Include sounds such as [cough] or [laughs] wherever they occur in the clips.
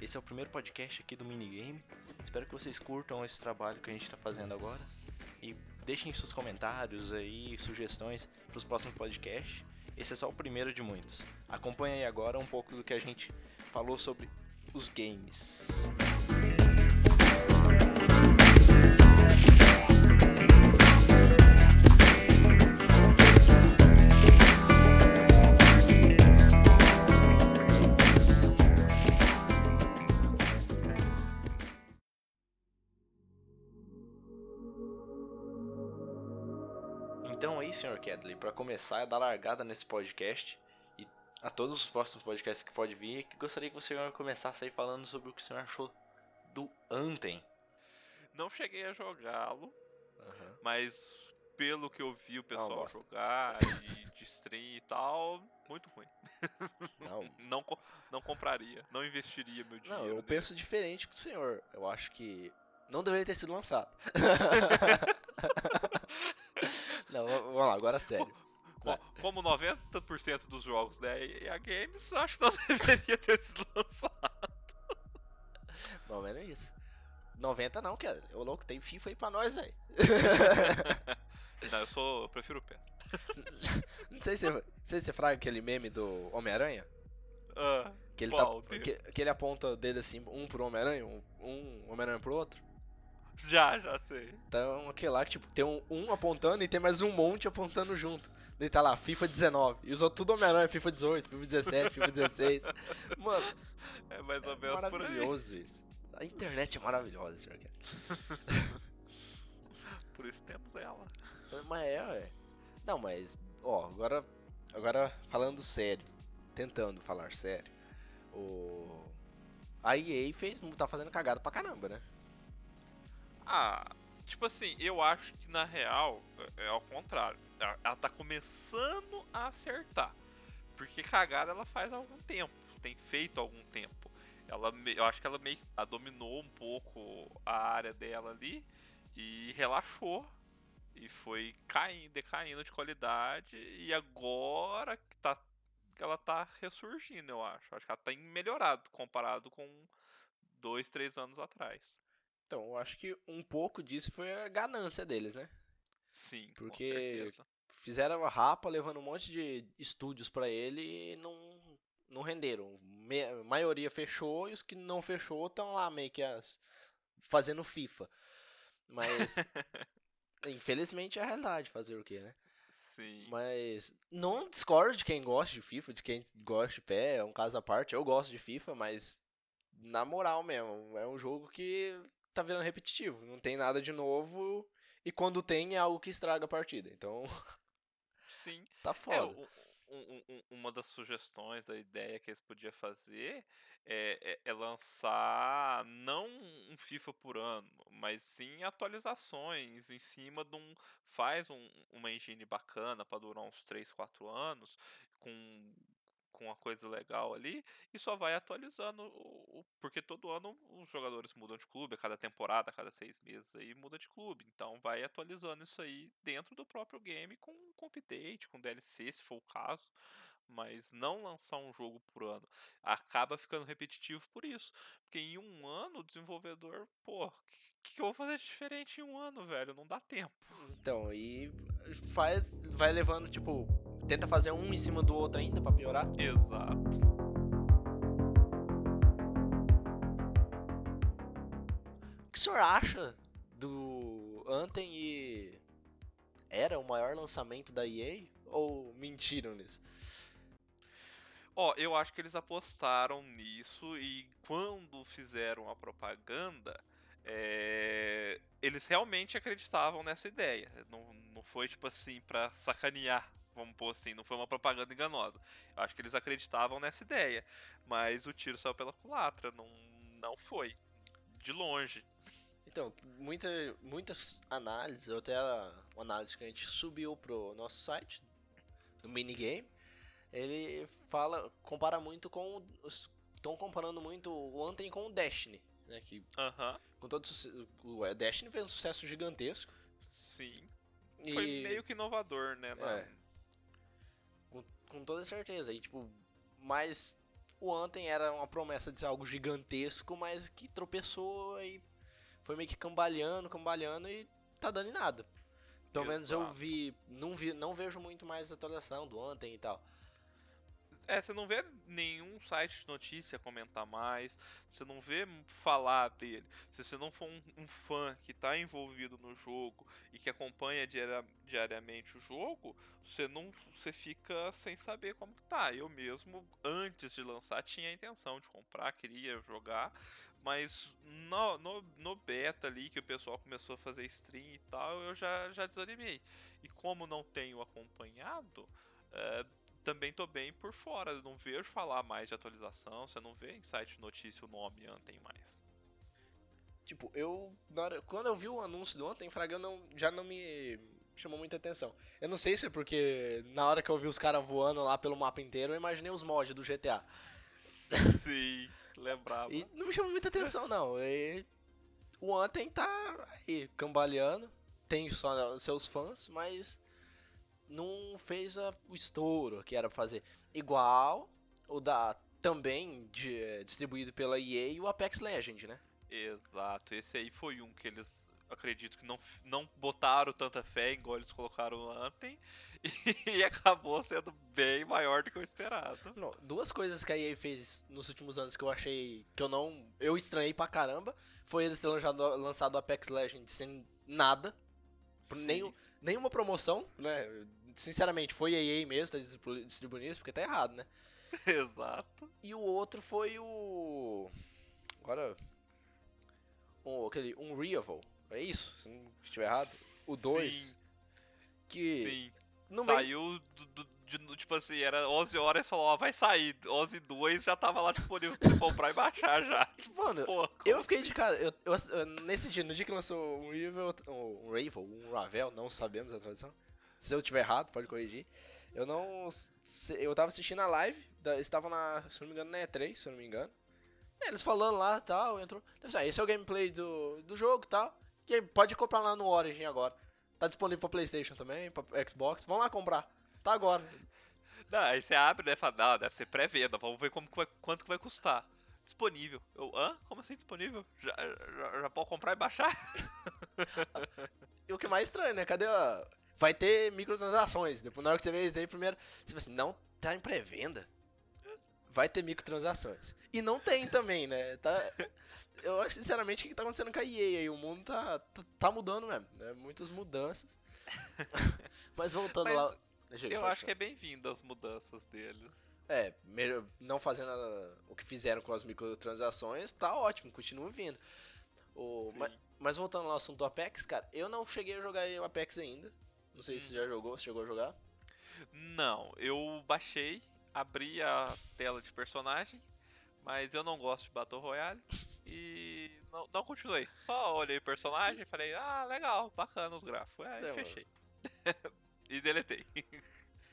Esse é o primeiro podcast aqui do Minigame. Espero que vocês curtam esse trabalho que a gente está fazendo agora. E deixem seus comentários aí, sugestões para os próximos podcasts. Esse é só o primeiro de muitos. Acompanhe aí agora um pouco do que a gente falou sobre os games. Para começar a dar largada nesse podcast e a todos os próximos podcasts que pode vir, que gostaria que você começasse aí falando sobre o que o senhor achou do Anthem. Não cheguei a jogá-lo, Aham. mas pelo que eu vi o pessoal bosta. jogar [laughs] e de stream e tal, muito ruim. Não, [laughs] Não, não compraria, não investiria meu dinheiro. não, eu nele. penso diferente que o senhor. Eu acho que não deveria ter sido lançado. [laughs] não, vamos lá, agora sério. Co- Como 90% dos jogos da EA Games, acho que não [laughs] deveria ter sido lançado. Mas não é isso. 90 não, Kedley. Ô louco, tem FIFA aí pra nós, velho. [laughs] Não, eu sou. Eu prefiro o PES. [laughs] Não sei se, não sei se você fraga aquele meme do Homem-Aranha. Ah, Que ele, tá, que, que ele aponta o dedo assim, um pro Homem-Aranha, um, um Homem-Aranha pro outro. [laughs] já, já sei. Então, aquele lá que, tipo, tem um, um apontando e tem mais um monte apontando junto. Daí tá lá, FIFA 19. E outros tudo Homem-Aranha, FIFA 18, FIFA 17, FIFA 16. [laughs] Mano, É mais ou é menos por aí. maravilhoso isso. A internet é maravilhosa, senhor. [laughs] Por isso temos ela. Mas é, ué. Não, mas, ó, agora, agora falando sério, tentando falar sério, o... A EA fez, tá fazendo cagada pra caramba, né? Ah, tipo assim, eu acho que na real é é ao contrário. Ela, ela tá começando a acertar. Porque cagada ela faz há algum tempo. Tem feito há algum tempo. Ela, eu acho que ela meio que dominou um pouco a área dela ali e relaxou. E foi caindo, decaindo de qualidade. E agora que tá ela tá ressurgindo, eu acho. Acho que ela tá melhorado comparado com dois, três anos atrás. Então, eu acho que um pouco disso foi a ganância deles, né? Sim, Porque- com certeza. Fizeram a rapa levando um monte de estúdios pra ele e não, não renderam. Me- a maioria fechou e os que não fechou estão lá meio que as, fazendo FIFA. Mas, [laughs] infelizmente é a realidade, fazer o quê, né? Sim. Mas não discordo de quem gosta de FIFA, de quem gosta de pé, é um caso à parte. Eu gosto de FIFA, mas na moral mesmo, é um jogo que tá virando repetitivo, não tem nada de novo e quando tem é algo que estraga a partida. Então, [laughs] Sim. tá É, foda. um- um- um- uma das sugestões, a ideia que eles podiam fazer é, é- é lançar não um FIFA por ano, mas sim atualizações em cima de um. Faz um- uma engine bacana para durar uns 3, 4 anos, com, com uma coisa legal ali, e só vai atualizando. porque todo ano os jogadores mudam de clube, a cada temporada, a cada seis meses aí muda de clube. Então vai atualizando isso aí dentro do próprio game com, com update, com DLC, se for o caso. Mas não lançar um jogo por ano acaba ficando repetitivo por isso. Porque em um ano o desenvolvedor, pô, que, que eu vou fazer de diferente em um ano, velho? Não dá tempo. Então, e faz vai levando tipo, tenta fazer um em cima do outro ainda pra piorar. Exato. O que o senhor acha do Anthem e era o maior lançamento da EA ou mentiram nisso? Ó, eu acho que eles apostaram nisso e quando fizeram a propaganda, é, eles realmente acreditavam nessa ideia. Não, não foi tipo assim pra sacanear, vamos pôr assim, não foi uma propaganda enganosa. Eu acho que eles acreditavam nessa ideia, mas o tiro saiu pela culatra, não, não foi. De longe. Então, muita, muitas análises, ou até a, uma análise que a gente subiu pro nosso site, do minigame, ele fala, compara muito com. Estão comparando muito o Anthem com o Destiny, né? Que Aham, com todo o é, Destiny fez um sucesso gigantesco. sim. E, Foi meio que inovador, né? na- É. com, toda certeza. E tipo, mas o Anthem era uma promessa de ser algo gigantesco, mas que tropeçou e foi meio que cambaleando, cambaleando e tá dando em nada. Pelo menos eu Exato. vi não, vi, não vejo muito mais atualização do Anthem e tal. É, você não vê nenhum site de notícia comentar mais, você não vê falar dele. Se você não for um, um fã que está envolvido no jogo e que acompanha diaria- diariamente o jogo, você não, você fica sem saber como que tá. Eu mesmo, antes de lançar, tinha a intenção de comprar, queria jogar, mas no, no, no beta ali que o pessoal começou a fazer stream e tal, eu já, já desanimei. E como não tenho acompanhado, é, também tô bem por fora. Eu não vejo falar mais de atualização. Você não vê em site de notícia o nome Anthem mais. Tipo, eu. na hora- quando eu vi o anúncio do Anthem, Fraga, não, já não me chamou muita atenção. Eu não sei se é porque na hora que eu vi os caras voando lá pelo mapa inteiro, eu imaginei os mods do GTA. [laughs] Sim, lembrava. E não me chamou muita atenção, não. E o Anthem tá aí, cambaleando. Tem só seus fãs, mas não fez a- o estouro que era pra fazer. Igual o da também de- eh, distribuído pela EA e o Apex Legend, né? Exato. Esse aí foi um que eles acredito que não, não botaram tanta fé igual eles colocaram o Anthem [laughs] e acabou sendo bem maior do que o esperado. Não, duas coisas que a EA fez nos últimos anos que eu achei que eu não. Eu estranhei pra caramba. Foi eles terem lançado, lançado o Apex Legends sem nada. Nenhum- Nenhuma promoção, né? Sinceramente, foi a EA mesmo, tá distribu- distribuindo isso, porque tá errado, né? [laughs] Exato. E o outro foi o. Agora. Um, aquele Unreal. É isso? Se não estiver errado. O 2. Sim, Que. sim. no meio- Saiu do, do- de- tipo assim, era 11 horas e falou, ó, vai sair. 11 e 2 já tava lá disponível pra você comprar e baixar já. [laughs] Mano, Pô, eu fiquei de cara. Eu, eu- nesse dia, no dia que lançou o Unreal, um Ravel, um Ravel, não sabemos a tradução. [laughs] Se eu tiver errado, pode corrigir. Eu não. Eu tava assistindo a live, eles estavam na. Se eu não me engano, na E3, se eu não me engano. Eles falando lá e tal, entrou. Ser, ah, esse é o gameplay do, do jogo e tal. E pode comprar lá no Origin agora. Tá disponível pra Playstation também, pra Xbox. Vão lá comprar. Tá agora. [laughs] Não, aí você abre, né, fala, não, deve ser pré-venda, vamos ver como que vai- quanto que vai custar. Disponível. Eu, hã? Como assim disponível? Já, já, já pode comprar e baixar? [laughs] E o que mais estranho, né? Cadê a. Vai ter microtransações. Depois, na hora que você vê isso daí, primeiro. Você fala assim, não tá em pré-venda. Vai ter microtransações. E não tem também, né? Tá. Eu acho, sinceramente, o que tá acontecendo com a EA aí? O mundo tá, tá, tá mudando mesmo, né? Muitas mudanças. [laughs] Mas voltando Mas lá. Deixa Eu acho que é bem-vindo as mudanças deles. É, melhor- não fazendo a- o que fizeram com as microtransações, tá ótimo, continua vindo. O, Sim. ma- mas, voltando ao assunto do Apex, cara, eu não cheguei a jogar o Apex ainda. Não sei se você já jogou, se chegou a jogar. Não, eu baixei, abri a tela de personagem, mas eu não gosto de Battle Royale e não, não continuei. Só olhei o personagem e falei, ah, legal, bacana os gráficos. Aí É, fechei. [laughs] e deletei.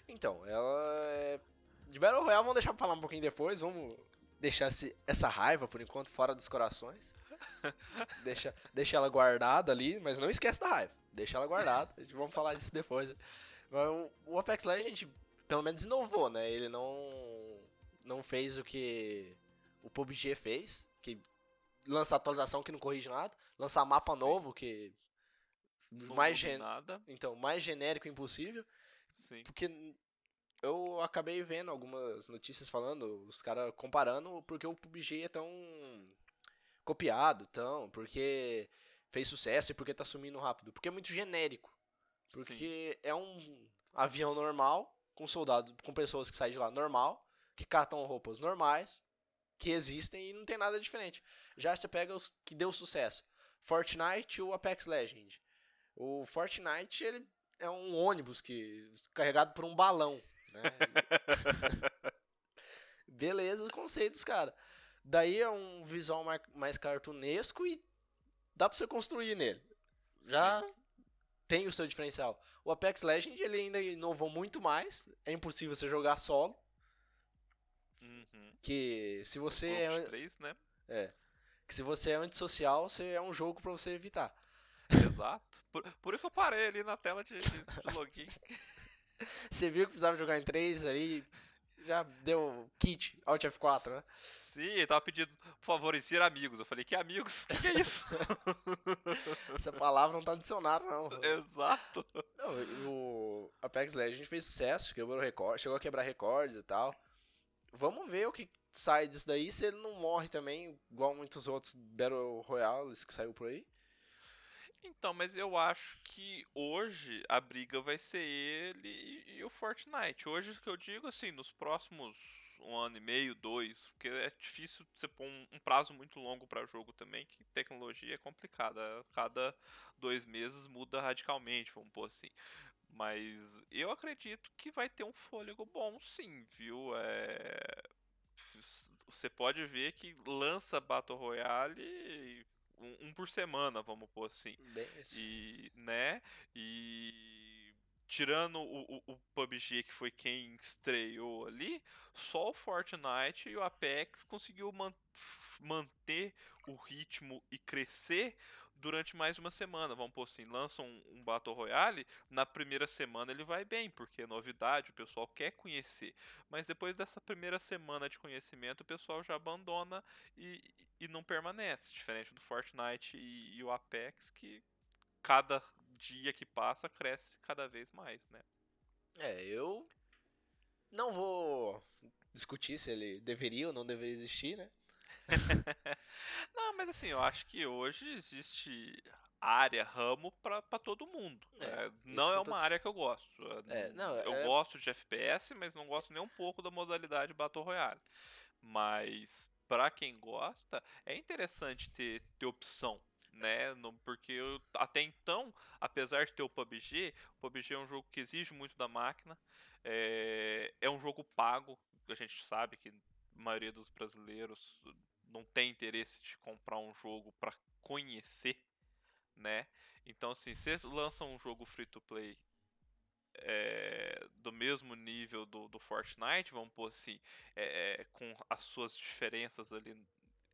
Então, ela é. De Battle Royale, vamos deixar pra falar um pouquinho depois. Vamos deixar esse- essa raiva, por enquanto, fora dos corações. [laughs] deixa, deixa ela guardada ali, mas não esquece da raiva. Deixa ela guardada. A gente vamos falar disso depois. Mas o- Apex Legends, pelo menos, inovou, né? Ele não, não fez o que o PUBG fez, que lança atualização que não corrige nada, lançar mapa Sim. novo que Não mais gen... nada. então mais genérico impossível. Sim. Porque eu acabei vendo algumas notícias falando, os caras comparando porque o PUBG é tão copiado, tão, porque fez sucesso e porque tá sumindo rápido. Porque é muito genérico. Sim. Porque é um avião normal, com soldados, com pessoas que saem de lá normal, que catam roupas normais, que existem e não tem nada diferente. Já você pega os que deu sucesso. Fortnite e o Apex Legend. O Fortnite, ele é um ônibus que carregado por um balão, né? [laughs] Beleza, o conceito dos caras. Daí é um visual mais cartunesco e dá pra você construir nele. Já tem o seu diferencial. O Apex Legend ele ainda inovou muito mais. É impossível você jogar solo, Uhum. que se você é, Grupos an- de três, né? que se você é antissocial, você é um jogo pra você evitar. Exato. Por, por isso que eu parei ali na tela de, de- de login. [laughs] Você viu que precisava jogar em três aí, já deu kit, Alt F4, né? Sim, ele tava pedindo, por favor, insira amigos. Eu falei, que amigos? O que, que, é isso? [laughs] Essa palavra não tá no dicionário, não. Exato. Não, o Apex Legends fez sucesso, quebrou recorde, chegou a quebrar recordes e tal. Vamos ver o que sai disso daí, se ele não morre também, igual muitos outros Battle Royales que saiu por aí. Então, mas eu acho que hoje a briga vai ser ele e, o Fortnite. Hoje que eu digo assim, nos próximos um ano e meio, dois, porque é difícil você pôr um, um prazo muito longo para jogo também, que tecnologia é complicada. Cada dois meses muda radicalmente, vamos pôr assim. Mas eu acredito que vai ter um fôlego bom, sim, viu? É... Você pode ver que lança Battle Royale um, um por semana, vamos pôr assim. Bem, e, né? E tirando o, o, o, PUBG, que foi quem estreou ali, só o Fortnite e o Apex conseguiu man manter o ritmo e crescer durante mais uma semana. Vamos pôr assim, lançam um, um, Battle Royale, na primeira semana ele vai bem, porque é novidade, o pessoal quer conhecer. Mas depois dessa primeira semana de conhecimento, o pessoal já abandona e, e não permanece. Diferente do Fortnite e, e o Apex, que cada dia que passa cresce cada vez mais, né? É, eu não vou discutir se ele deveria ou não deveria existir, né? [laughs] não, mas assim, eu acho que hoje existe área, ramo para todo mundo. É, não é uma área que eu gosto. É, não, eu é... gosto de FPS, mas não gosto nem um pouco da modalidade Battle Royale. Mas para quem gosta, é interessante ter, ter opção. Né? Porque eu, até então, apesar de ter o PUBG, o PUBG é um jogo que exige muito da máquina, é, é um jogo pago, a gente sabe que a maioria dos brasileiros não tem interesse de comprar um jogo para conhecer, né? Então, assim, você lança um jogo free to play é, do mesmo nível do, do Fortnite, vamos pôr assim, é, com as suas diferenças ali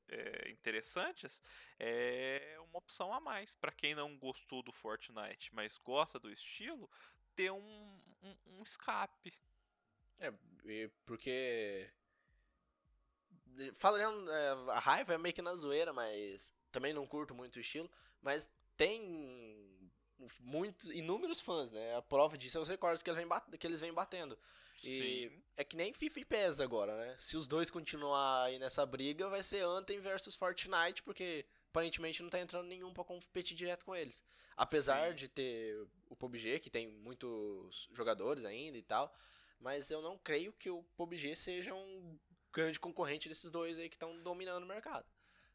é, interessantes, é uma opção a mais. Para quem não gostou do Fortnite, mas gosta do estilo, ter um, um, um escape. É, porque Falando, é, a raiva é meio que na zoeira, mas também não curto muito o estilo. Mas tem muito, inúmeros fãs, né? A prova disso é os recordes que eles vêm, que eles vêm batendo. E Sim. é que nem FIFA e PES agora, né? Se os dois continuar aí nessa briga, vai ser Anthem versus Fortnite, porque aparentemente não tá entrando nenhum pra competir direto com eles. Apesar Sim. de ter o PUBG, que tem muitos jogadores ainda e tal, mas eu não creio que o PUBG seja um grande concorrente desses dois aí que estão dominando o mercado.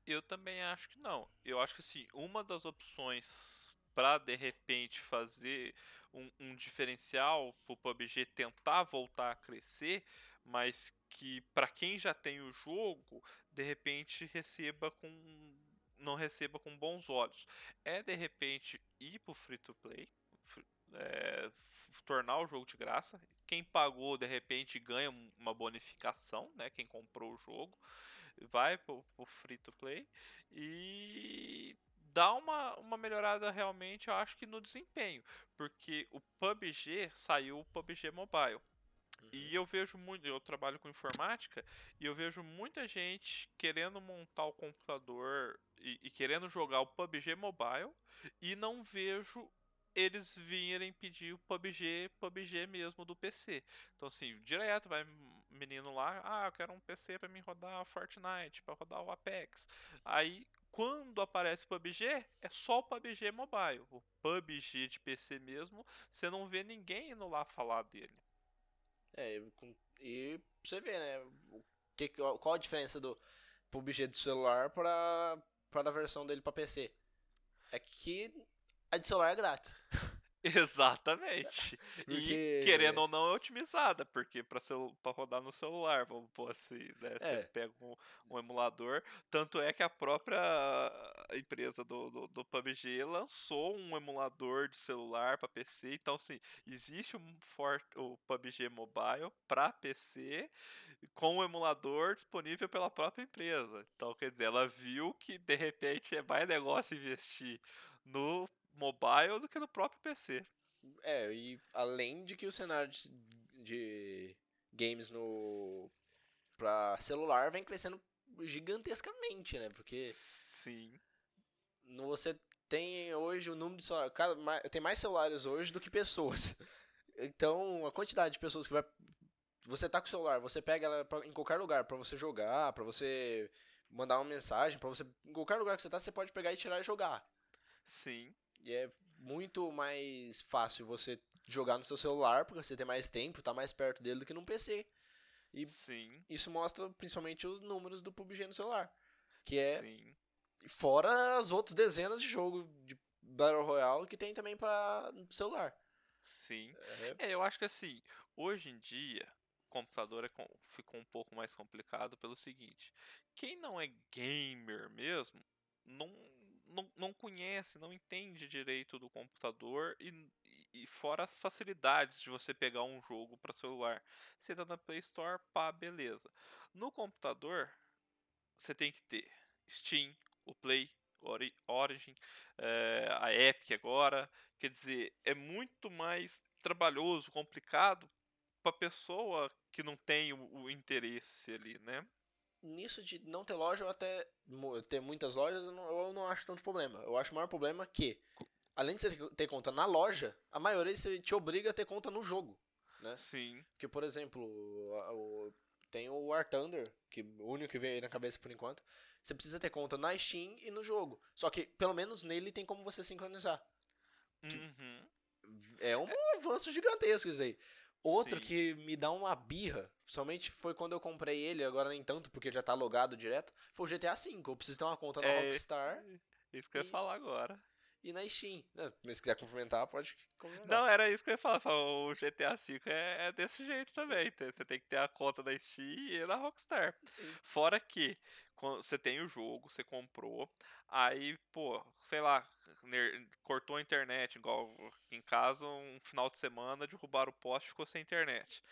Eu também acho que não. Eu acho que sim, uma das opções para de repente fazer um, um diferencial para o PUBG tentar voltar a crescer, mas que para quem já tem o jogo, de repente receba com não receba com bons olhos. É de repente ir para o free to play, é, tornar o jogo de graça. Quem pagou, de repente, ganha uma bonificação, né? Quem comprou o jogo vai pro, pro free to play e dá uma, uma melhorada realmente, eu acho que no desempenho, porque o PUBG saiu o PUBG Mobile. Uhum. E eu vejo muito, eu trabalho com informática e eu vejo muita gente querendo montar o computador e, e querendo jogar o PUBG Mobile e não vejo eles virem pedir o PUBG, PUBG mesmo do PC. Então assim, direto vai menino lá, ah, eu quero um PC para me rodar Fortnite, para rodar o Apex. Aí quando aparece o PUBG, é só o PUBG Mobile. O PUBG de PC mesmo, você não vê ninguém indo lá falar dele. É, e você vê, né? Que, qual a diferença do PUBG do celular para a versão dele para PC? É que a de celular é grátis. [laughs] Exatamente. Porque... E querendo ou não é otimizada, porque para rodar no celular, vamos pôr assim, né? Você é. pega um, um, emulador. Tanto é que a própria empresa do, do, do PUBG lançou um emulador de celular para PC. Então, assim, existe um for, o PUBG Mobile para PC com o emulador disponível pela própria empresa. Então, quer dizer, ela viu que de repente é mais negócio investir no mobile do que no próprio PC. É, e além de que o cenário de, de games no para celular vem crescendo gigantescamente, né? Porque Sim. no- você tem hoje o número de celular, cada- tem mais celulares hoje do que pessoas. [laughs] Então, a quantidade de pessoas que vai você tá com o celular, você pega ela pra- em qualquer lugar pra você jogar, pra você mandar uma mensagem, pra você em qualquer lugar que você tá, você pode pegar e tirar e jogar. Sim. E é muito mais fácil você jogar no seu celular, porque você tem mais tempo, tá mais perto dele do que num PC. E Sim. isso mostra principalmente os números do PUBG no celular. Que é Sim. fora as outras dezenas de jogos de Battle Royale que tem também pra celular. Sim. É, É, eu acho que assim, hoje em dia, o computador é com- ficou um pouco mais complicado pelo seguinte: quem não é gamer mesmo, não, não, não conhece, não entende direito do computador e, e- fora as facilidades de você pegar um jogo para celular. Você tá na Play Store, pá, beleza. No computador, você tem que ter Steam, o Play, Ori- Origin, eh, a Epic agora. Quer dizer, é muito mais trabalhoso, complicado para pessoa que não tem o, o interesse ali, né? Nisso de não ter loja ou até ter muitas lojas, eu não, eu não acho tanto problema. Eu acho o maior problema que, além de você ter- conta na loja, a maioria você te obriga a ter conta no jogo. Né? Sim, Que, por exemplo, o- tem o War Thunder, que o único que veio aí na cabeça por enquanto. Você precisa ter conta na Steam e no jogo. Só que, pelo menos nele, tem como você sincronizar. uhum, É um avanço gigantesco isso aí. Outro Sim. que me dá uma birra, somente foi quando eu comprei ele, agora nem tanto, porque já tá logado direto, foi o GTA V. Eu preciso ter uma conta na É. Rockstar isso que eu ia E- falar agora. E na Steam. né, Mas se quiser complementar, pode complementar. Não, era isso que eu ia falar. O GTA V é, é desse jeito também. [laughs] Você tem que ter a conta da Steam e na Rockstar. Fora que você tem o jogo, você comprou, aí, pô, sei lá, cortou a internet, igual em casa, um final de semana, derrubaram o poste ficou sem internet.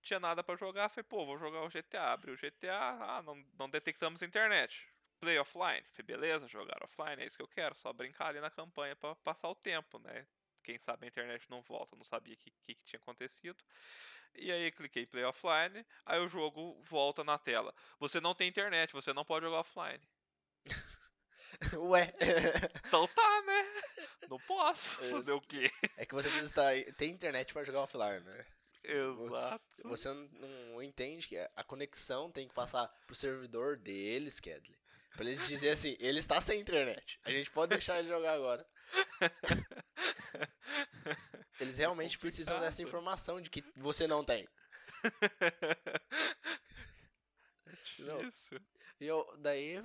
Tinha nada pra jogar, falei, pô, vou jogar o GTA. Abri o GTA, ah, não, não detectamos internet. Play offline. Falei, beleza, jogar offline, é isso que eu quero, só brincar ali na campanha pra passar o tempo, né? Quem sabe a internet não volta, não sabia o que, que, que tinha acontecido. E aí cliquei play offline, aí o jogo volta na tela. Você não tem internet, você não pode jogar offline. [laughs] Ué, [laughs] Então tá, né? Não posso É. fazer o quê? é que você precisa estar, ter internet pra jogar offline, né? Exato. Você não, não entende que a conexão tem que passar pro servidor deles, Kedley. Pra eles dizer assim, ele está sem internet. A gente pode deixar ele jogar agora. Eles realmente precisam dessa informação de que você não tem. É difícil. E eu, daí,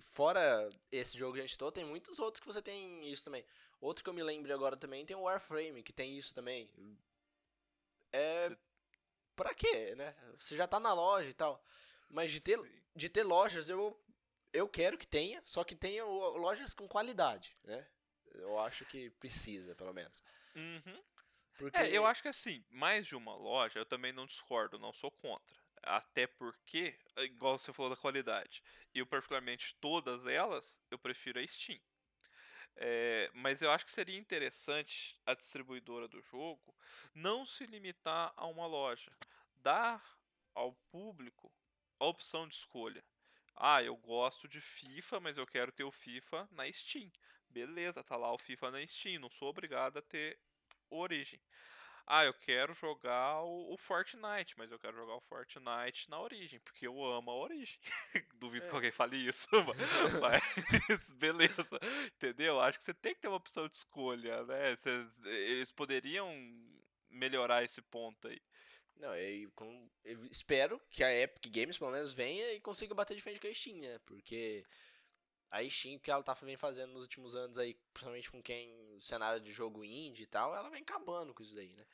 fora esse jogo que a gente citou, tem muitos outros que você tem isso também. Outro que eu me lembro agora também tem o Warframe, que tem isso também. É. Pra quê, né? Você já tá na loja e tal. Mas de ter, Sim. de ter lojas, eu, eu quero que tenha, só que tenha lojas com qualidade, né? Eu acho que precisa, pelo menos. Uhum. Porque É, eu acho que assim, mais de uma loja, eu também não discordo, não sou contra. Até porque, igual você falou da qualidade, eu particularmente todas elas, eu prefiro a Steam. É, mas eu acho que seria interessante a distribuidora do jogo não se limitar a uma loja, dar ao público a opção de escolha. Ah, eu gosto de FIFA, mas eu quero ter o FIFA na Steam. Beleza, tá lá o FIFA na Steam, não sou obrigado a ter Origin. Ah, eu quero jogar o, Fortnite, mas eu quero jogar o Fortnite na Origin, porque eu amo a Origin. [laughs] Duvido É. que alguém fale isso, [laughs] mas [laughs] beleza, entendeu? Acho que você tem que ter uma opção de escolha, né? Eles poderiam melhorar esse ponto aí. Não, e com- eu espero que a Epic Games, pelo menos, venha e consiga bater de frente com a Steam, né? Porque a Steam, que ela tá vem fazendo nos últimos anos aí, principalmente com quem, cenário de jogo indie e tal, ela vem acabando com isso daí, né?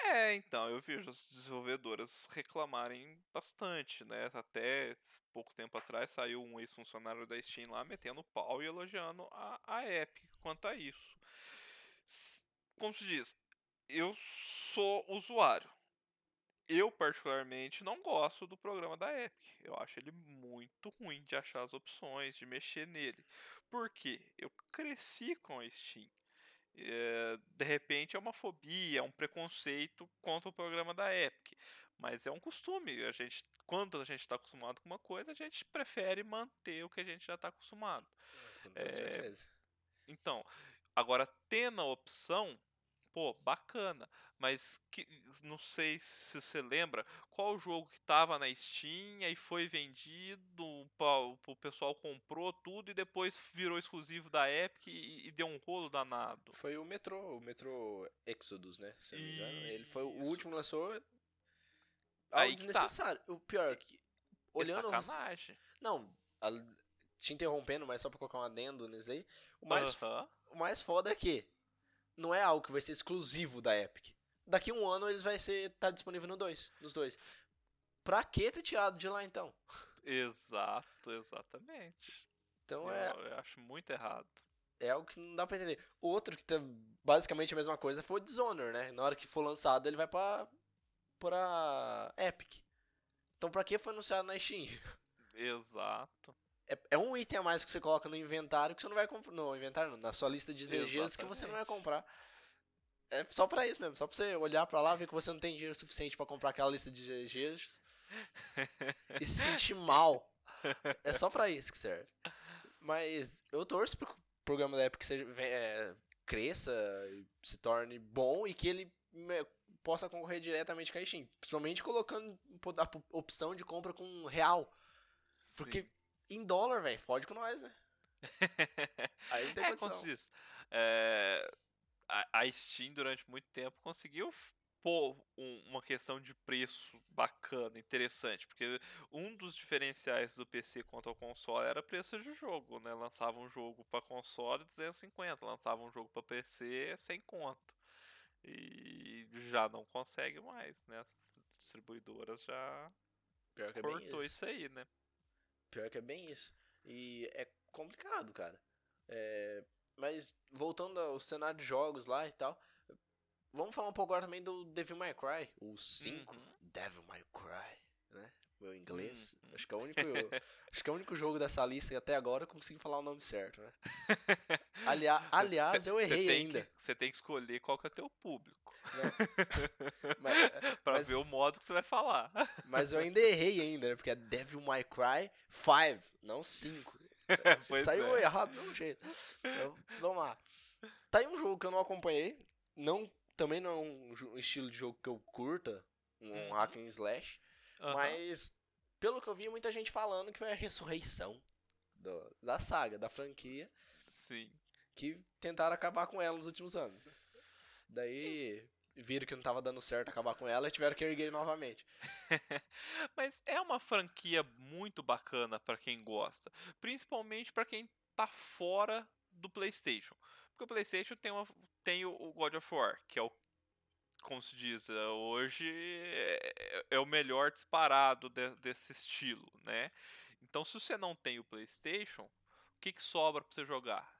É, então, eu vejo as desenvolvedoras reclamarem bastante, né? Até pouco tempo atrás saiu um ex-funcionário da Steam lá metendo pau e elogiando a, a Epic quanto a isso. Como se diz, eu sou usuário. Eu, particularmente, não gosto do programa da Epic. Eu acho ele muito ruim de achar as opções, de mexer nele. Por quê? Eu cresci com a Steam. É, de repente é uma fobia, é um preconceito contra o programa da Epic. Mas é um costume. A gente, quando a gente está acostumado com uma coisa, a gente prefere manter o que a gente já está acostumado. Com toda É, certeza. Então, agora tendo a opção, pô, bacana. Mas que- não sei se você lembra qual jogo que tava na Steam e foi vendido, o o pessoal comprou tudo e depois virou exclusivo da Epic e, e deu um rolo danado. Foi o Metro, o Metro Exodus, né? Se não me engano. Ele foi o último lançou. Algo Aí que tá. desnecessário. O pior é que. Olhando. é sacanagem. Não, a- te interrompendo, mas só pra colocar um adendo nisso aí. O mais, Aham. o mais foda é que não é algo que vai ser exclusivo da Epic. Daqui um ano eles vai ser tá disponível no dois, nos dois. Pra que ter tirado de lá então? Exato, exatamente. Então eu, é, eu acho muito errado. é algo que não dá pra entender. Outro que tá basicamente a mesma coisa foi o Dishonored, né? Na hora que for lançado ele vai pra, pra Epic. Então pra que foi anunciado na Steam? [laughs] Exato. É, é um item a mais que você coloca no inventário que você não vai comprar. No inventário, não, na sua lista de desejos que você não vai comprar. É só pra isso mesmo, só pra você olhar pra lá, ver que você não tem dinheiro suficiente pra comprar aquela lista de desejos [laughs] e se sentir mal. É só pra isso que serve. Mas eu torço pro programa da Epic seja, é, cresça, se torne bom e que ele possa concorrer diretamente com a Steam. Principalmente colocando a opção de compra com real. Porque Sim. Em dólar, velho, fode com nós, né? [laughs] Aí não tem É, condição. é, a, a Steam durante muito tempo conseguiu pôr um- uma questão de preço bacana, interessante, porque um dos diferenciais do PC quanto ao console era preço de jogo, né? Lançava um jogo para console 250, lançava um jogo para PC sem conta. E já não consegue mais, né? As distribuidoras já Pior é cortou isso. isso aí, né? Pior que é bem isso. E é complicado, cara. É, Mas voltando ao cenário de jogos lá e tal. Vamos falar um pouco agora também do Devil May Cry, o 5. Uhum. Devil May Cry, né? Meu inglês. Uhum. Acho que é o único. acho que é o único jogo dessa lista que até agora eu consegui falar o nome certo, né? [laughs] Alia, aliás, Cê- eu errei ainda. Você tem que escolher qual que é o teu público. [laughs] Mas, pra mas- ver o modo que você vai falar. [laughs] mas eu ainda errei ainda, né? Porque é Devil May Cry 5, não 5. [laughs] Pois Saiu é. errado de um jeito. Então, vamos lá. Tá aí um jogo que eu não acompanhei. Não, também não é um, estilo de jogo que eu curta. Um Uhum. hack and slash. Aham. Mas, pelo que eu vi, muita gente falando que foi a ressurreição do- da saga, da franquia. Sim. Que tentaram acabar com ela nos últimos anos. né? Daí viram que não tava dando certo acabar com ela e tiveram que erguer novamente. [laughs] Mas é uma franquia muito bacana pra quem gosta, principalmente pra quem tá fora do PlayStation. Porque o PlayStation tem, uma, tem o God of War, que é o como se diz, é, hoje é, é o melhor disparado de- desse estilo, né? Então, se você não tem o PlayStation, o que, que sobra pra você jogar?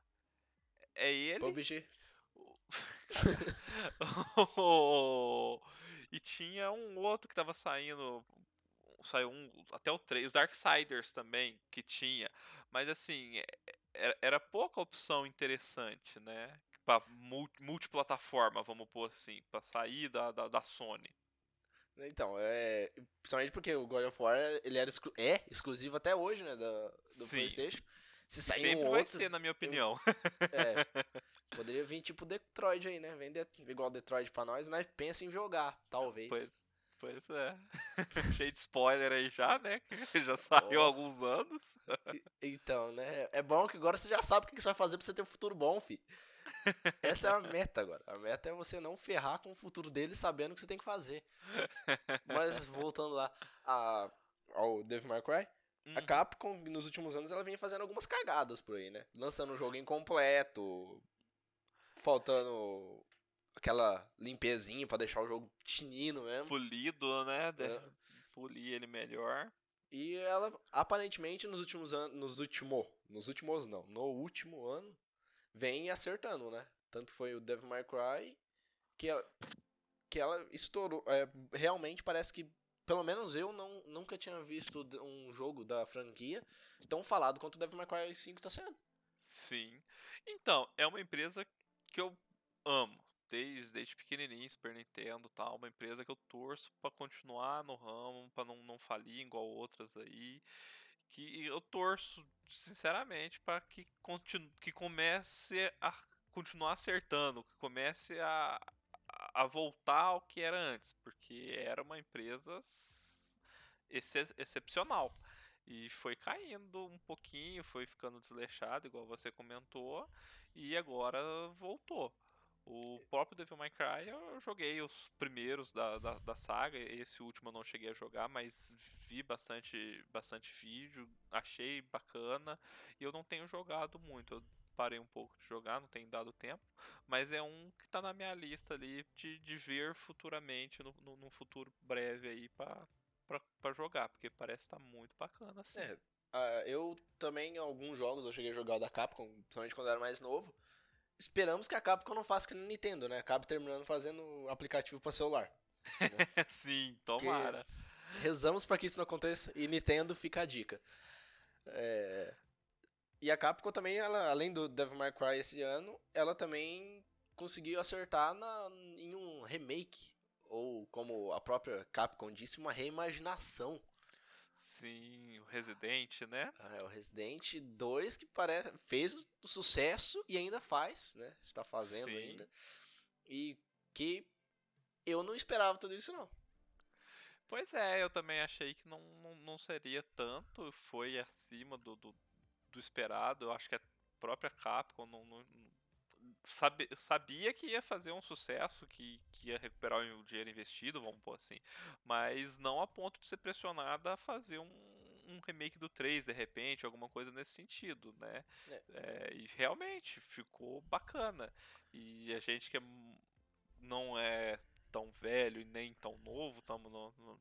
É ele PUBG. [laughs] e tinha um outro que tava saindo. Saiu um. Até o 3. Os Darksiders também, que tinha. Mas assim, é- é- era pouca opção interessante, né? Pra mul- multiplataforma, vamos pôr assim. Pra sair da, da, da Sony. Então, é. Principalmente porque o God of War ele era exclu- é exclusivo até hoje, né? Da, do Sim, PlayStation. Se sair Sempre um vai outro. ser, na minha opinião. É. [laughs] Poderia vir tipo Detroit aí, né? Vem de- igual Detroit pra nós, nós pensa em jogar, talvez. Pois, pois é. [laughs] Cheio de spoiler aí já, né? [laughs] Já saiu há alguns anos. Então, né? É bom que agora você já sabe o que que você vai fazer pra você ter um futuro bom, fi. Essa é a meta agora. A meta é você não ferrar com o futuro dele sabendo o que você tem que fazer. Mas voltando lá a, ao Devil May Cry, a Uhum. Capcom nos últimos anos ela vinha fazendo algumas cagadas por aí, né? Lançando um jogo incompleto, faltando aquela limpezinha pra deixar o jogo tinino mesmo. Polido, né? De- É. Polir ele melhor. E ela aparentemente nos últimos anos, nos últimos, nos últimos não, no último ano vem acertando, né? Tanto foi o Devil May Cry que ela, que ela estourou, é, realmente parece que pelo menos eu não, nunca tinha visto um jogo da franquia tão falado quanto o Devil May Cry 5 tá sendo. Sim. Então, é uma empresa que eu amo. desde, desde pequenininho, Super Nintendo tal, uma empresa que eu torço para continuar no ramo, para não, não falir igual outras aí. Que eu torço, sinceramente, para que, que comece a continuar acertando, que comece a, a voltar ao que era antes, porque era uma empresa ex excepcional. E foi caindo um pouquinho, foi ficando desleixado, igual você comentou, e agora voltou. O próprio Devil May Cry eu joguei os primeiros da, da, da, saga, esse último eu não cheguei a jogar, mas vi bastante, bastante vídeo, achei bacana e eu não tenho jogado muito. Eu parei um pouco de jogar, não tenho dado tempo, mas é um que está na minha lista ali de, de ver futuramente, no, no, no futuro breve aí, para jogar, porque parece estar tá muito bacana assim. É, uh, eu também, alguns jogos eu cheguei a jogar da Capcom, principalmente quando eu era mais novo esperamos que a Capcom não faça que no Nintendo, né? Acabe terminando fazendo aplicativo para celular. Né? [laughs] Sim, tomara. Porque rezamos para que isso não aconteça e Nintendo fica a dica. É... E a Capcom também, ela, além do Devil May Cry esse ano, ela também conseguiu acertar na, em um remake, ou como a própria Capcom disse, uma reimaginação Sim, o Resident, né? É, o Resident 2 que parece, fez o sucesso e ainda faz, né? Está fazendo Sim. ainda. E que eu não esperava tudo isso, não. Pois é, eu também achei que não, não, não seria tanto, foi acima do, do, do, esperado. Eu acho que a própria Capcom não, não, sabe, sabia que ia fazer um sucesso, que, que ia recuperar o dinheiro investido, vamos pôr assim, mas não a ponto de ser pressionada a fazer um, um remake do 3 de repente, alguma coisa nesse sentido, né? É. É, e realmente ficou bacana. E a gente que é, não é tão velho e nem tão novo, estamos no, no,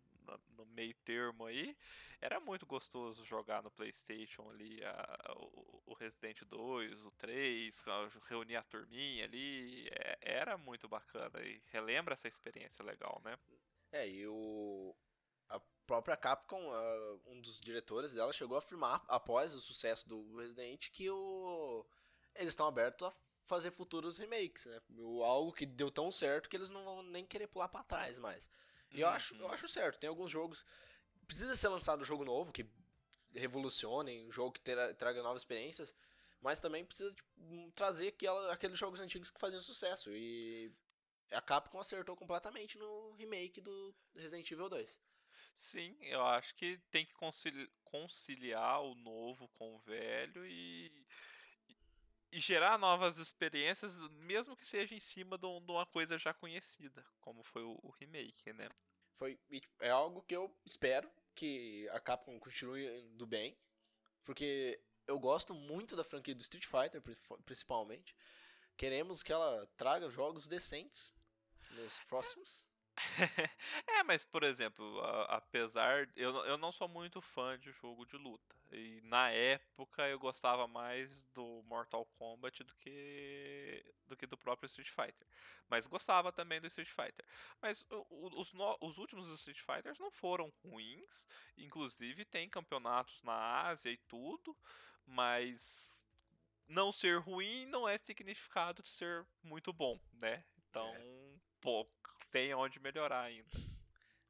no meio termo aí, era muito gostoso jogar no PlayStation ali a, o, o, Resident 2, o 3, reunir a turminha ali, é, era muito bacana e relembra essa experiência legal, né? É, e o a própria Capcom, uh, um dos diretores dela chegou a afirmar após o sucesso do Resident que o eles estão abertos a fazer futuros remakes, né? Algo que deu tão certo que eles não vão nem querer pular para trás mais. E eu, acho, eu uhum. acho certo. Tem alguns jogos. Precisa ser lançado um jogo novo que revolucione, um jogo que traga novas experiências. Mas também precisa tipo, trazer aquela, aqueles jogos antigos que faziam sucesso. E a Capcom acertou completamente no remake do Resident Evil 2. Sim, eu acho que tem que conciliar o novo com o velho e, e gerar novas experiências, mesmo que seja em cima de uma coisa já conhecida, como foi o, remake, né? Foi, tipo, é algo que eu espero que a Capcom continue indo bem, porque eu gosto muito da franquia do Street Fighter, principalmente. Queremos que ela traga jogos decentes nos próximos. [laughs] é, mas por exemplo, a, apesar. Eu, eu não sou muito fã de jogo de luta. E na época eu gostava mais do Mortal Kombat do que do que do próprio Street Fighter. Mas gostava também do Street Fighter. Mas o, os, no, os últimos Street Fighters não foram ruins. Inclusive tem campeonatos na Ásia e tudo. Mas não ser ruim não é significado de ser muito bom, né? Então, é. pô, tem onde melhorar ainda.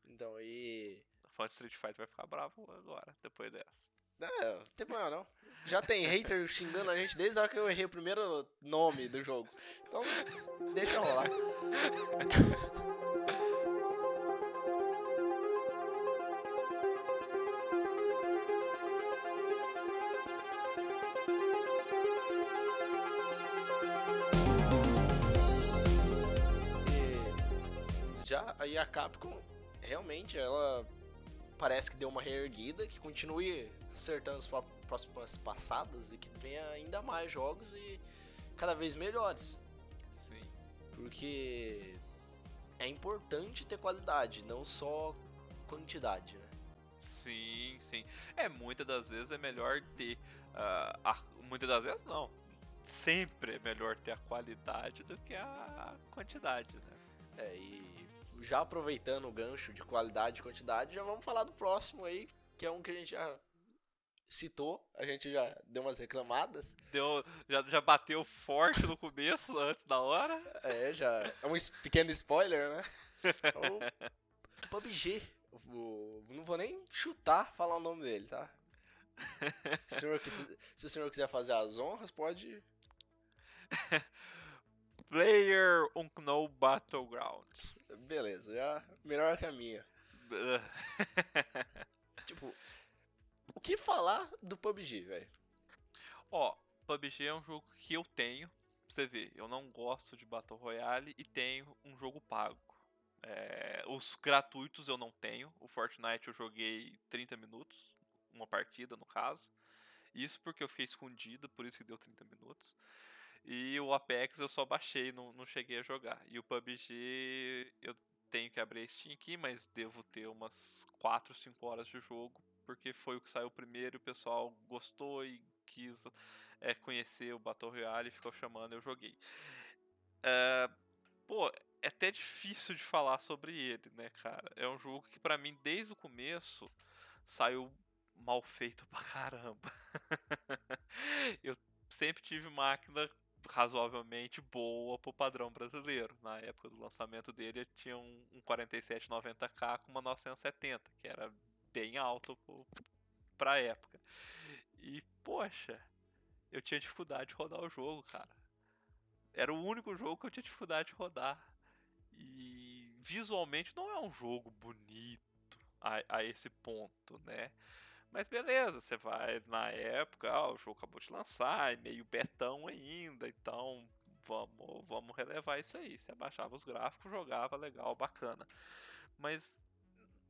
Então, e. Fã de Street Fighter vai ficar bravo agora, depois dessa. Não, não tem problema não. Já tem hater xingando a gente desde a hora que eu errei o primeiro nome do jogo. Então, deixa rolar. Aí a Capcom realmente ela parece que deu uma reerguida, que continue acertando as próximas passadas e que venha ainda mais jogos e cada vez melhores. Sim. Porque é importante ter qualidade, não só quantidade, né? Sim, sim. É, muitas das vezes é melhor ter. Uh, a, muitas das vezes não. Sempre é melhor ter a qualidade do que a quantidade, né? É, e já aproveitando o gancho de qualidade e quantidade, já vamos falar do próximo aí, que é um que a gente já citou, a gente já deu umas reclamadas. Deu, já, já bateu forte no começo, antes da hora. É, já. É um pequeno spoiler, né? [laughs] O PUBG. o- não vou nem chutar falar o nome dele, tá? Se o que se o senhor quiser fazer as honras, pode. [laughs] Player Unknown Battlegrounds. Beleza, já. Melhor que a minha. [laughs] Tipo, o que falar do PUBG, velho? Ó, PUBG é um jogo que eu tenho. Pra você ver, eu não gosto de Battle Royale e tenho um jogo pago. É, os gratuitos eu não tenho. O Fortnite eu joguei 30 minutos, uma partida no caso. Isso porque eu fiquei escondido, por isso que deu 30 minutos. E o Apex eu só baixei, não, não cheguei a jogar. E o PUBG eu tenho que abrir a Steam aqui, mas devo ter umas 4, 5 horas de jogo, porque foi o que saiu primeiro e o pessoal gostou e quis é, conhecer o Battle Royale ficou chamando, eu joguei. É, pô, é até difícil de falar sobre ele, né, cara? É um jogo que pra mim, desde o começo, saiu mal feito pra caramba. [laughs] eu sempre tive máquina razoavelmente boa pro padrão brasileiro. Na época do lançamento dele, tinha um, um 4790K com uma 970, que era bem alto pro, pra época. E, poxa, eu tinha dificuldade de rodar o jogo, cara. Era o único jogo que eu tinha dificuldade de rodar. E visualmente não é um jogo bonito a, a esse ponto, né? Mas beleza, você vai na época, ah, o jogo acabou de lançar, é meio betão ainda, então vamos, vamos relevar isso aí. Você abaixava os gráficos, jogava legal, bacana. Mas,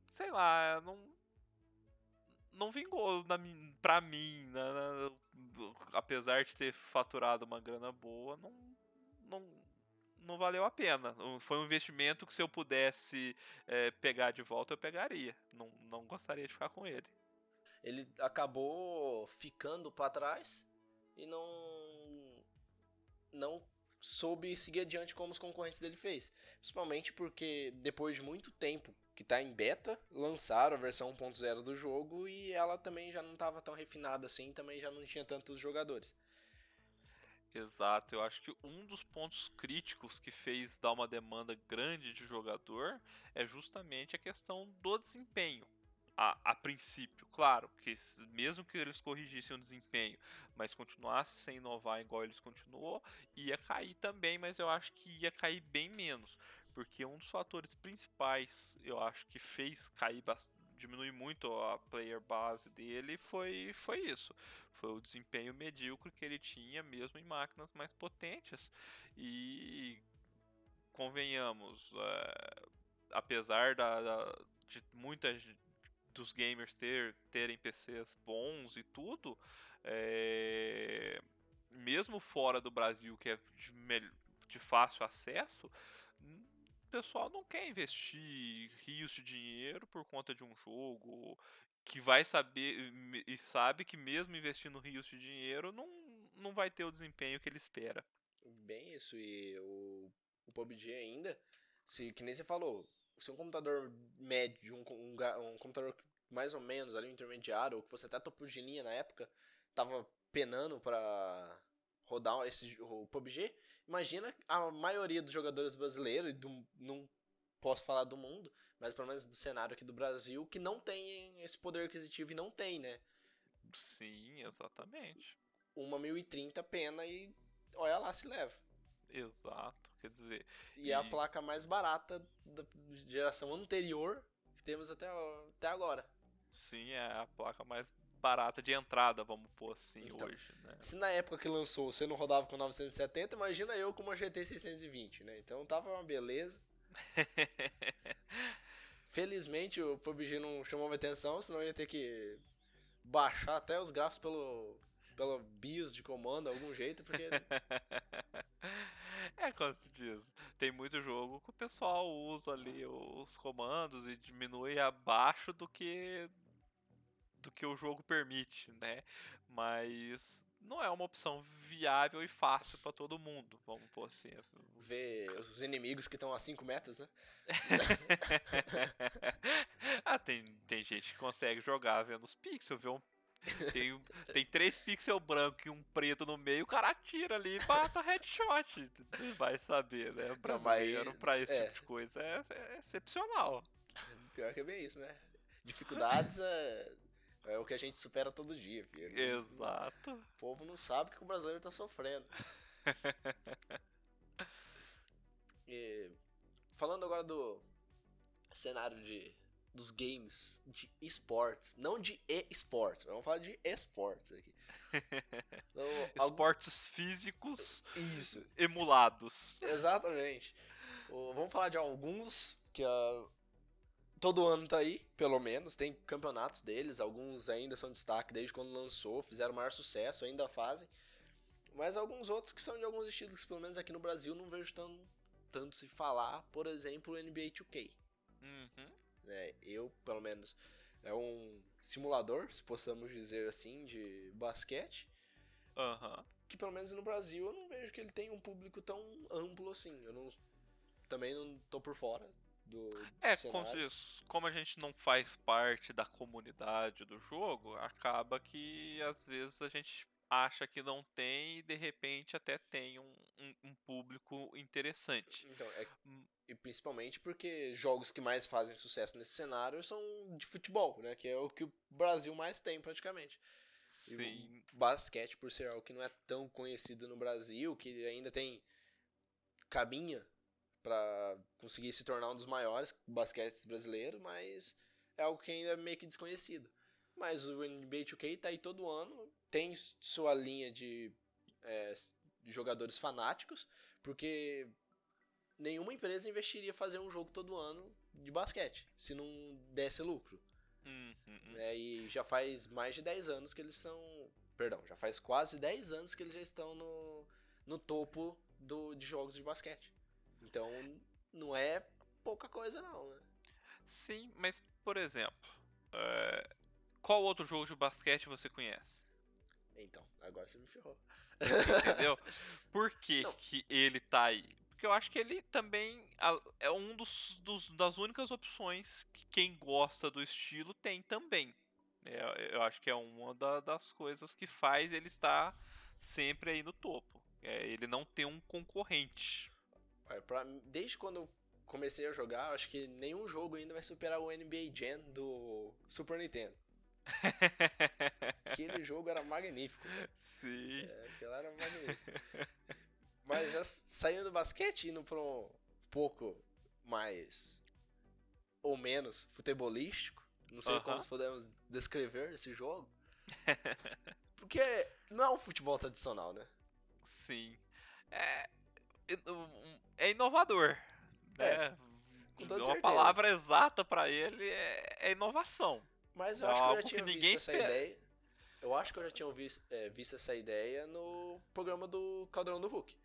sei lá, não. Não vingou na, pra mim, na- na- apesar de ter faturado uma grana boa, não, não, não valeu a pena. Foi um investimento que se eu pudesse eh, pegar de volta, eu pegaria. Não, não gostaria de ficar com ele. Ele acabou ficando pra trás e não. Não soube seguir adiante como os concorrentes dele fez. Principalmente porque depois de muito tempo que tá em beta, lançaram a versão 1.0 do jogo e ela também já não estava tão refinada assim, também já não tinha tantos jogadores. Exato, eu acho que um dos pontos críticos que fez dar uma demanda grande de jogador é justamente a questão do desempenho. A, a princípio, claro, que mesmo que eles corrigissem o desempenho, mas continuasse sem inovar igual eles continuou, ia cair também, mas eu acho que ia cair bem menos, porque um dos fatores principais, eu acho que fez cair diminuir muito a player base dele foi, foi isso. Foi o desempenho medíocre que ele tinha, mesmo em máquinas mais potentes. E convenhamos, é, apesar da, da- de muitas dos gamers ter, terem PCs bons e tudo, é, mesmo fora do Brasil, que é de, de fácil acesso, o pessoal não quer investir rios de dinheiro por conta de um jogo que vai saber e sabe que mesmo investindo rios de dinheiro não, não vai ter o desempenho que ele espera. Bem isso, e o, o PUBG ainda, se, que nem você falou, se um computador médio, um, um, um computador mais ou menos ali, um intermediário, ou que fosse até topo de linha na época, tava penando pra rodar esse, o PUBG, imagina a maioria dos jogadores brasileiros, e do, não posso falar do mundo, mas pelo menos do cenário aqui do Brasil, que não tem esse poder aquisitivo e não tem, né? Sim, exatamente. Uma 1030 pena e olha lá se leva. Exato. Quer dizer, E é a E- placa mais barata da geração anterior que temos até, até agora. Sim, é a placa mais barata de entrada, vamos pôr assim Então. hoje, né? Se na época que lançou você não rodava com 970, imagina eu com uma GT 620, né? Então tava uma beleza. [laughs] Felizmente o PUBG não chamou minha atenção, senão eu ia ter que baixar até os gráficos pelo, pelo BIOS de comando, algum jeito, porque [laughs] É como se diz, tem muito jogo que o pessoal usa ali os comandos e diminui abaixo do que do que o jogo permite, né? Mas não é uma opção viável e fácil para todo mundo, vamos pôr assim. ver os inimigos que estão a 5 metros, né? [laughs] ah, tem, tem gente que consegue jogar vendo os pixels, vê um Tem, [laughs] tem três pixels brancos e um preto no meio, o cara atira ali e mata headshot. Vai saber, né? O mas- brasileiro pra esse é. tipo de coisa é, é excepcional. Pior que é bem isso, né? Dificuldades é, [laughs] é o que a gente supera todo dia, filho. Exato. O povo não sabe que o brasileiro tá sofrendo. [laughs] E, falando agora do cenário de, dos games de esportes, não de e-sports, vamos falar de esportes aqui. [laughs] Então, algum- Esportes físicos Isso, emulados. exatamente. Vamos falar de alguns que ah, todo ano tá aí, pelo menos, tem campeonatos deles, alguns ainda são destaque desde quando lançou, fizeram maior sucesso, ainda fazem. Mas alguns outros que são de alguns estilos que pelo menos aqui no Brasil não vejo tão, tanto se falar, por exemplo, o NBA 2K. Uhum. né? Eu, pelo menos, é um simulador, se possamos dizer assim, de basquete, Aham. que pelo menos no Brasil eu não vejo que ele tenha um público tão amplo assim. Eu não também não tô por fora do É, como, diz, como a gente não faz parte da comunidade do jogo, acaba que às vezes a gente acha que não tem e de repente até tem um, um- um público interessante. Então, é, Hum. e principalmente porque jogos que mais fazem sucesso nesse cenário são de futebol, né? Que é o que o Brasil mais tem praticamente. E Sim, basquete, por ser algo que não é tão conhecido no Brasil, que ainda tem cabinha pra conseguir se tornar um dos maiores basquetes brasileiros, mas é algo que ainda é meio que desconhecido. Mas o NBA 2K tá aí todo ano, tem sua linha de, é, jogadores fanáticos, porque nenhuma empresa investiria fazer um jogo todo ano de basquete, se não desse lucro Uhum. né? E já faz mais de 10 anos que eles são. Perdão, já faz quase 10 anos que eles já estão no, no topo do, de jogos de basquete. Então, não é pouca coisa, não, né? Sim, mas por exemplo, é, qual outro jogo de basquete você conhece? Então, agora você me ferrou. Entendeu? [laughs] Por que, Não. que ele tá aí? Porque eu acho que ele também é um dos, dos- das únicas opções que quem gosta do estilo tem também. É, eu acho que é uma da- das coisas que faz ele estar sempre aí no topo. É ele não ter um concorrente. Olha, pra desde quando eu comecei a jogar, acho que nenhum jogo ainda vai superar o NBA Jam do Super Nintendo. [laughs] Aquele jogo era magnífico. Sim. É, aquilo era magnífico. Mas já saindo do basquete, indo pra um pouco mais ou menos futebolístico, não sei como Aham. podemos descrever esse jogo. Porque não é um futebol tradicional, né? Sim. É, é inovador. É, Né? Uma certeza. palavra exata pra ele é, é inovação. Mas eu É acho que eu já tinha visto ninguém essa espera. ideia. Eu acho que eu já tinha visto, é, visto essa ideia no programa do Caldeirão do Hulk.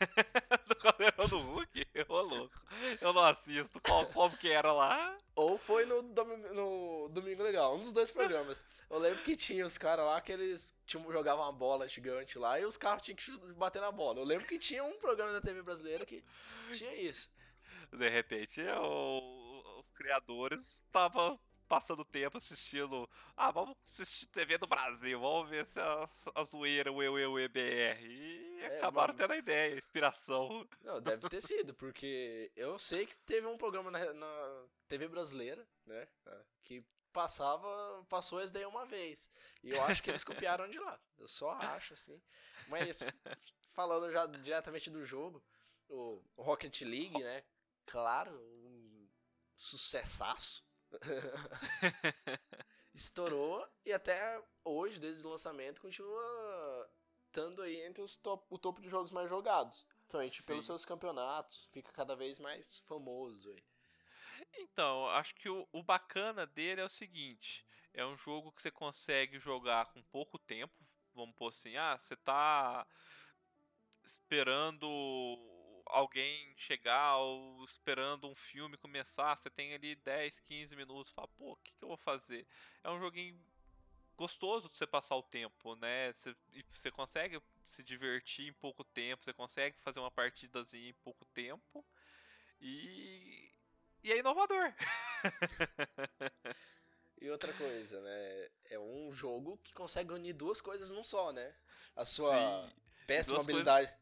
[laughs] do Caldeirão do Hulk? Ô louco. Eu não assisto. Qual, como que era lá? Ou foi no Domingo, no Domingo Legal, um dos dois programas. Eu lembro que tinha os caras lá que eles tinham, jogavam uma bola gigante lá e os carros tinham que bater na bola. Eu lembro que tinha um programa da TV brasileira que tinha isso. De repente, os criadores estavam passando tempo assistindo. Ah, vamos assistir TV do Brasil, vamos ver se a, a zoeira, o eu, eu, EBR. E É, acabaram mas- tendo a ideia, a inspiração. Não, deve ter sido, porque eu sei que teve um programa na, na TV brasileira, né? Que passava, passou esse daí uma vez. E eu acho que eles copiaram de lá. Eu só acho, assim. Mas falando já diretamente do jogo, o, o Rocket League, né? Claro, um sucessaço. [laughs] Estourou e até hoje, desde o lançamento, continua estando aí entre os top, o topo de jogos mais jogados. Principalmente pelos Sim. seus campeonatos, fica cada vez mais famoso aí. Então, acho que o, o bacana dele é o seguinte: é um jogo que você consegue jogar com pouco tempo. Vamos pôr assim, ah, você tá esperando alguém chegar ou esperando um filme começar, você tem ali 10, 15 minutos, fala, pô, o que, que eu vou fazer? É um joguinho gostoso de você passar o tempo, né? Você, você consegue se divertir em pouco tempo, você consegue fazer uma partidazinha em pouco tempo. E, e é inovador. [laughs] E outra coisa, né? é um jogo que consegue unir duas coisas num só, né? A sua Sim, péssima habilidade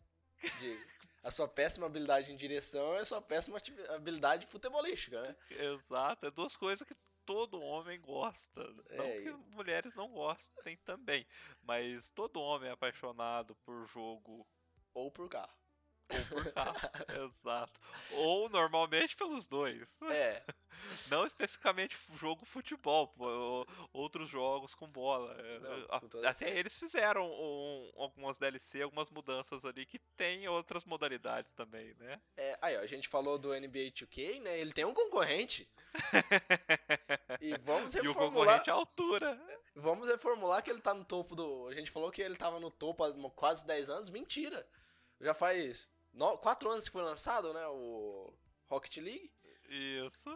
de a sua péssima habilidade em direção e a sua péssima habilidade futebolística, né? Exato, é duas coisas que todo homem gosta. Não É, que e- mulheres não gostem também, mas todo homem é apaixonado por jogo Ou por carro. Ou por carro. Exato. Ou normalmente pelos dois. É, [laughs] Não especificamente jogo futebol, pô, outros jogos com bola. É, Não, a- com toda Até eles fizeram um- algumas DLC, algumas mudanças ali que tem outras modalidades também, né? é, aí ó, a gente falou do NBA 2K, né? Ele tem um concorrente [laughs] e vamos E o reformular, concorrente é a altura. vamos reformular que ele tá no topo do, a gente falou que ele tava no topo há quase 10 anos, mentira. Já faz 4 anos que foi lançado, né, o Rocket League. Isso.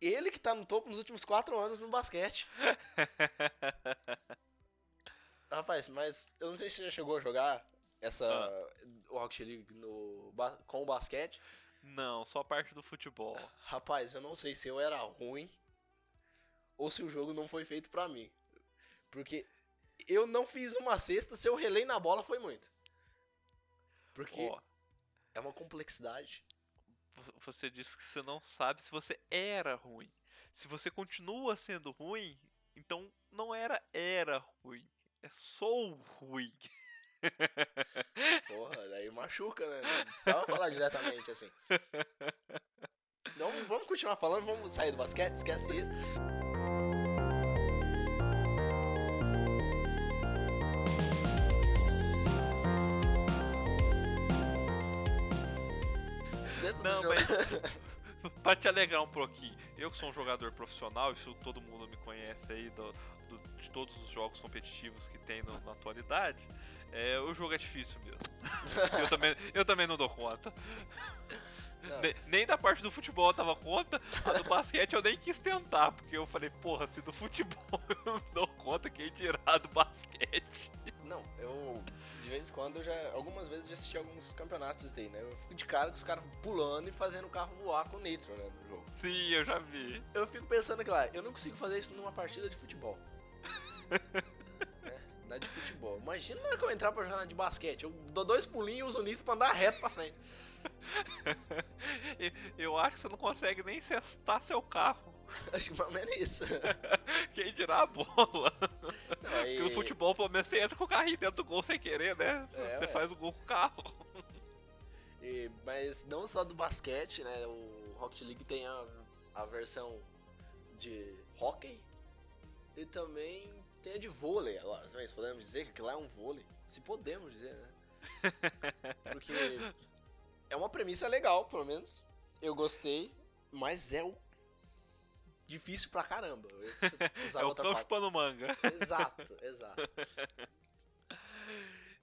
Ele que tá no topo nos últimos 4 anos no basquete. [laughs] Rapaz, mas eu não sei se você já chegou a jogar essa Ah. o Rocket League no, com o basquete. Não, só parte do futebol. Rapaz, eu não sei se eu era ruim ou se o jogo não foi feito pra mim. Porque eu não fiz uma cesta, se eu relei na bola foi muito. Porque Ó, é uma complexidade. vo- você disse que você não sabe se você era ruim. Se você continua sendo ruim, então não era era ruim. É sou ruim. [laughs] Porra, daí machuca, né? Não precisava falar diretamente assim. [laughs] Então vamos continuar falando, vamos sair do basquete, esquece isso. Não, jogo- mas [laughs] pra te alegrar um pouquinho, eu que sou um jogador profissional, isso todo mundo me conhece aí do, do- de todos os jogos competitivos que tem no- na atualidade, é, o jogo é difícil mesmo. [laughs] eu, também, eu também não dou conta. Não. Ne- Nem da parte do futebol eu dava conta, a do basquete eu nem quis tentar, porque eu falei, porra, se do futebol [laughs] eu não dou conta, quem dirá do basquete? Não, eu de vez em quando eu já. Algumas vezes já assisti alguns campeonatos daí, né? Eu fico de cara com os caras pulando e fazendo o carro voar com nitro, né? No jogo. Sim, eu já vi. Eu fico pensando que lá, eu não consigo fazer isso numa partida de futebol. [laughs] né? Na de futebol. Imagina na hora que eu entrar pra jogar na de basquete. Eu dou dois pulinhos e uso o nitro pra andar reto pra frente. [laughs] Eu acho que você não consegue nem cestar seu carro. [laughs] Acho que pelo menos isso. [laughs] Quem dirá a bola? Não, Porque no futebol, pelo menos, você entra com o carrinho dentro do gol sem querer, né? É, você ué. faz o gol com o carro. E- mas não só do basquete, né? O Rocket League tem a, a versão de hockey e também tem a de vôlei. Agora, se podemos dizer que aquilo lá é um vôlei. Se podemos dizer, né? [laughs] Porque é uma premissa legal, pelo menos. Eu gostei, mas é o difícil pra caramba. Eu [laughs] é o palavra. chupando manga. Exato, exato.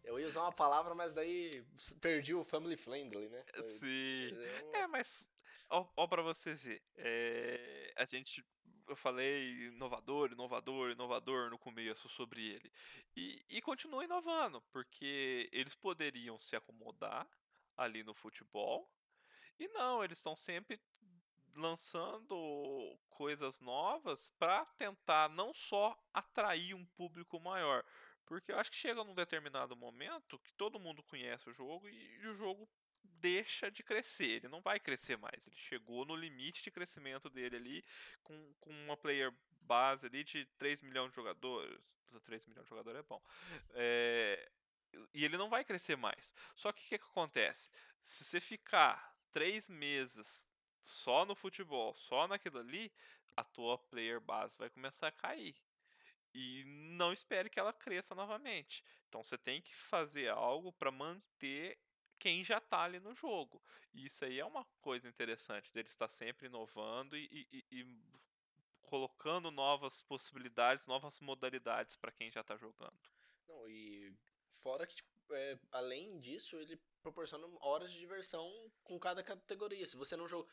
Eu ia usar uma palavra, mas daí perdi o family friendly, né? Sim. É uma- É, mas ó, ó pra você ver, é, a gente, eu falei inovador, inovador, inovador no começo sobre ele, e, e continua inovando, porque eles poderiam se acomodar ali no futebol, e não, eles estão sempre lançando coisas novas pra tentar não só atrair um público maior, porque eu acho que chega num determinado momento que todo mundo conhece o jogo e o jogo deixa de crescer, ele não vai crescer mais. Ele chegou no limite de crescimento dele ali, com, com uma player base ali de 3 milhões de jogadores. 3 milhões de jogadores é bom. É, e ele não vai crescer mais. Só que o que, que acontece? Se você ficar 3 meses só no futebol, só naquilo ali, a tua player base vai começar a cair. E não espere que ela cresça novamente. Então você tem que fazer algo para manter quem já tá ali no jogo. E isso aí é uma coisa interessante dele estar sempre inovando e, e- e- colocando novas possibilidades, novas modalidades para quem já tá jogando. Não, e fora que, tipo, é, além disso, ele proporciona horas de diversão com cada categoria. Se você não joga.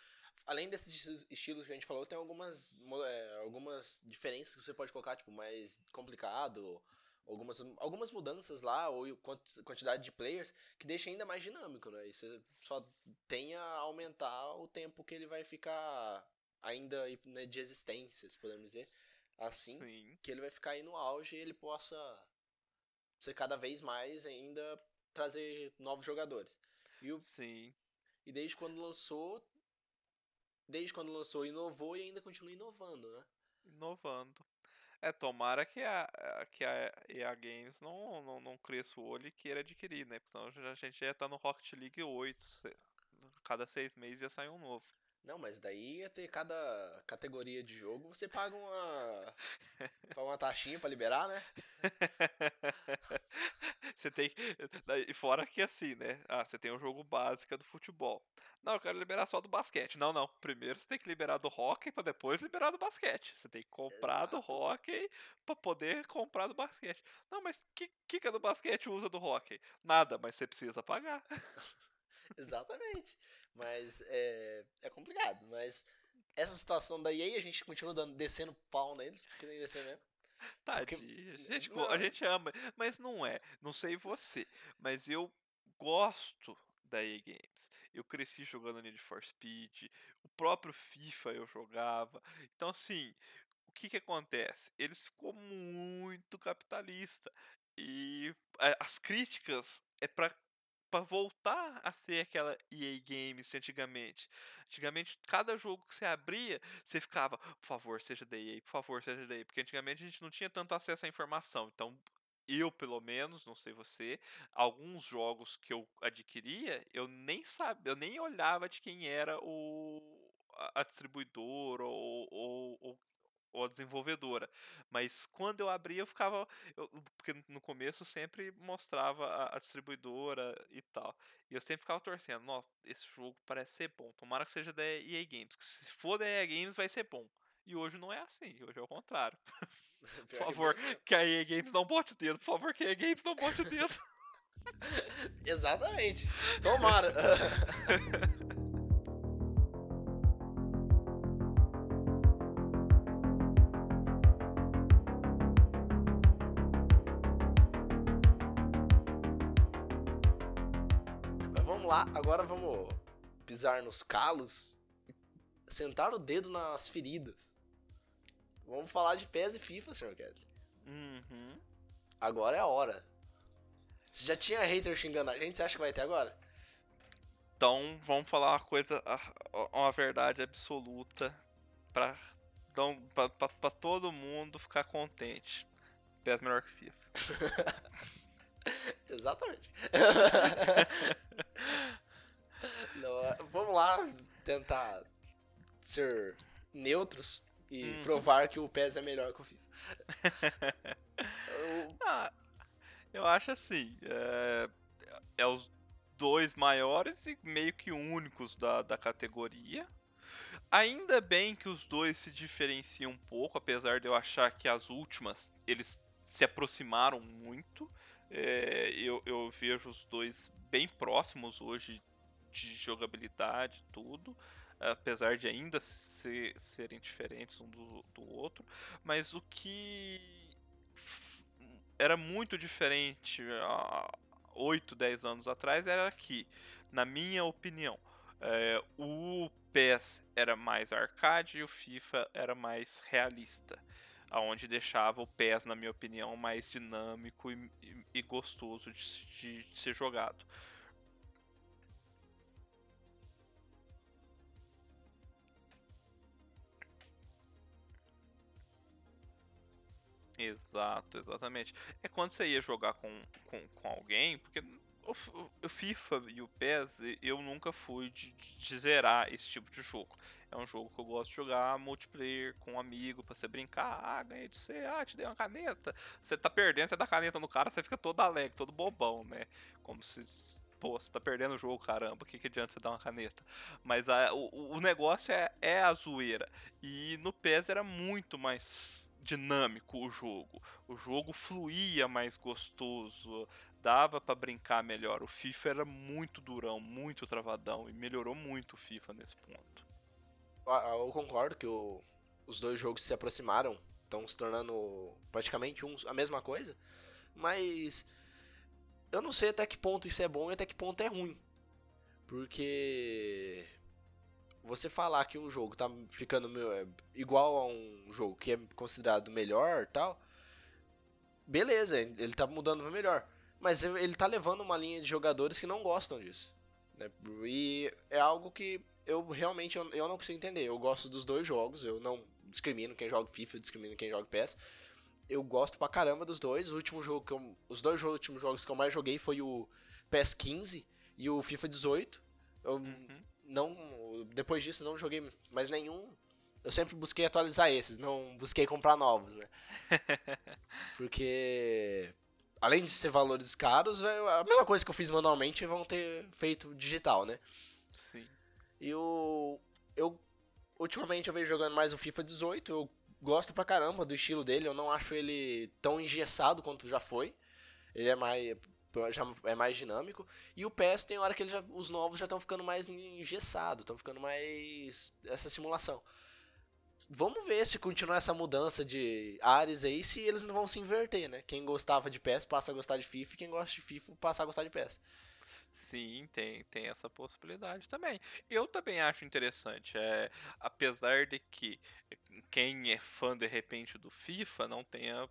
Além desses esti- estilos que a gente falou, tem algumas, é, algumas diferenças que você pode colocar, tipo, mais complicado, algumas, algumas mudanças lá, ou quant- quantidade de players, que deixa ainda mais dinâmico, né? E você só tem a aumentar o tempo que ele vai ficar ainda né, de existência, se podemos dizer. assim Sim. que ele vai ficar aí no auge e ele possa ser cada vez mais ainda trazer novos jogadores. E, o, Sim. e desde quando lançou, desde quando lançou, inovou e ainda continua inovando, né? Inovando. É, tomara que a, que a EA Games não, não, não cresça o olho e queira adquirir, né? Porque senão a gente já tá no Rocket League 8. se- Cada seis meses ia sair um novo. Não, mas daí ia ter cada categoria de jogo, você paga uma paga [laughs] uma taxinha pra liberar, né? [laughs] Você tem. E fora que assim, né? Ah, você tem o jogo básico do futebol. Não, eu quero liberar só do basquete. Não, não. Primeiro você tem que liberar do hockey pra depois liberar do basquete. Você tem que comprar do Exato. hockey pra poder comprar do basquete. Não, mas que, que que é do basquete usa do hockey? Nada, mas você precisa pagar. [laughs] Exatamente. Mas é, é complicado. Mas essa situação da EA a gente continua dando, descendo pau neles, porque tem que descer mesmo. Tadinho. A gente, go- não. a gente ama, mas não é. Não sei você, mas eu gosto da EA Games. Eu cresci jogando Need for Speed, o próprio FIFA eu jogava. Então, assim, o que que acontece? Eles ficou muito capitalista e a- as críticas é pra para voltar a ser aquela EA Games de antigamente. Antigamente, cada jogo que você abria, você ficava, por favor, seja da EA, por favor, seja da EA, porque antigamente a gente não tinha tanto acesso à informação. Então, eu, pelo menos, não sei você, alguns jogos que eu adquiria, eu nem sabia, eu nem olhava de quem era o a, distribuidora ou, ou, ou, ou a desenvolvedora. Mas quando eu abria, eu ficava. eu- porque no começo sempre mostrava a, a distribuidora e tal. E eu sempre ficava torcendo, nossa, esse jogo parece ser bom. Tomara que seja da EA Games. Que se for da EA Games, vai ser bom. E hoje não é assim, hoje é o contrário. [laughs] [laughs] Por favor, que a EA Games não bote o dedo, por favor, que a EA Games não bote o dedo. [laughs] Exatamente. Tomara. Vamos lá, agora vamos pisar nos calos, sentar o dedo nas feridas. Vamos falar de PES e FIFA, senhor Kedley. Uhum. Agora é a hora. Você já tinha hater xingando a gente, você acha que vai ter agora? Então, vamos falar uma coisa, uma verdade absoluta pra, pra, pra, pra todo mundo ficar contente. PES melhor que FIFA. [laughs] Exatamente. [laughs] Não, é- vamos lá tentar ser neutros e Uhum. provar que o PES é melhor que o FIFA. Eu- [laughs] Ah, eu acho assim, é, é os dois maiores e meio que únicos da, da categoria. Ainda bem que os dois se diferenciam um pouco, apesar de eu achar que as últimas eles se aproximaram muito. É, eu, eu vejo os dois bem próximos hoje de jogabilidade tudo, apesar de ainda se- serem diferentes um do, do outro. Mas o que era muito diferente há 8, 10 anos atrás era que, na minha opinião, é, o PES era mais arcade e o FIFA era mais realista. Aonde deixava o PES, na minha opinião, mais dinâmico e, e- e gostoso de, de ser jogado. Exato, exatamente. É quando você ia jogar com, com, com alguém, porque o, FIFA e o PES, eu nunca fui de, de zerar esse tipo de jogo. É um jogo que eu gosto de jogar multiplayer com um amigo pra você brincar. Ah, ganhei de você, ah, te dei uma caneta. Você tá perdendo, você dá caneta no cara, você fica todo alegre, todo bobão, né? Como se. Pô, você tá perdendo o jogo, caramba, o que, que adianta você dar uma caneta? Mas a- o, o negócio é, é a zoeira. E no PES era muito mais dinâmico o jogo. O jogo fluía mais gostoso, dava pra brincar melhor. O FIFA era muito durão, muito travadão e melhorou muito o FIFA nesse ponto. Ah, Eu concordo que o- os dois jogos se aproximaram, estão se tornando praticamente uns, a mesma coisa, mas eu não sei até que ponto isso é bom e até que ponto é ruim. Porque você falar que um jogo tá ficando é, igual a um jogo que é considerado melhor tal, beleza, ele tá mudando pra melhor. Mas ele tá levando uma linha de jogadores que não gostam disso. né? E é algo que eu realmente eu, não consigo entender. Eu gosto dos dois jogos, eu não discrimino quem joga FIFA, eu discrimino quem joga PES. Eu gosto pra caramba dos dois. O último jogo que eu, os dois últimos jogos que eu mais joguei foi o PES 15 e o FIFA 18. Eu Uhum. não depois disso não joguei mais nenhum. Eu sempre busquei atualizar esses, não busquei comprar novos, né? [laughs] Porque além de ser valores caros, a mesma coisa que eu fiz manualmente vão ter feito digital, né? Sim. E o eu ultimamente eu venho jogando mais o FIFA 18, eu gosto pra caramba do estilo dele, eu não acho ele tão engessado quanto já foi. Ele é mais já é mais dinâmico. E o PES tem hora que já, os novos já estão ficando mais engessados, estão ficando mais essa simulação. Vamos ver se continuar essa mudança de áreas aí, se eles não vão se inverter, né? Quem gostava de PES passa a gostar de FIFA quem gosta de FIFA passa a gostar de PES. Sim, tem, tem essa possibilidade também. Eu também acho interessante. É, apesar de que quem é fã de repente do FIFA não tenha.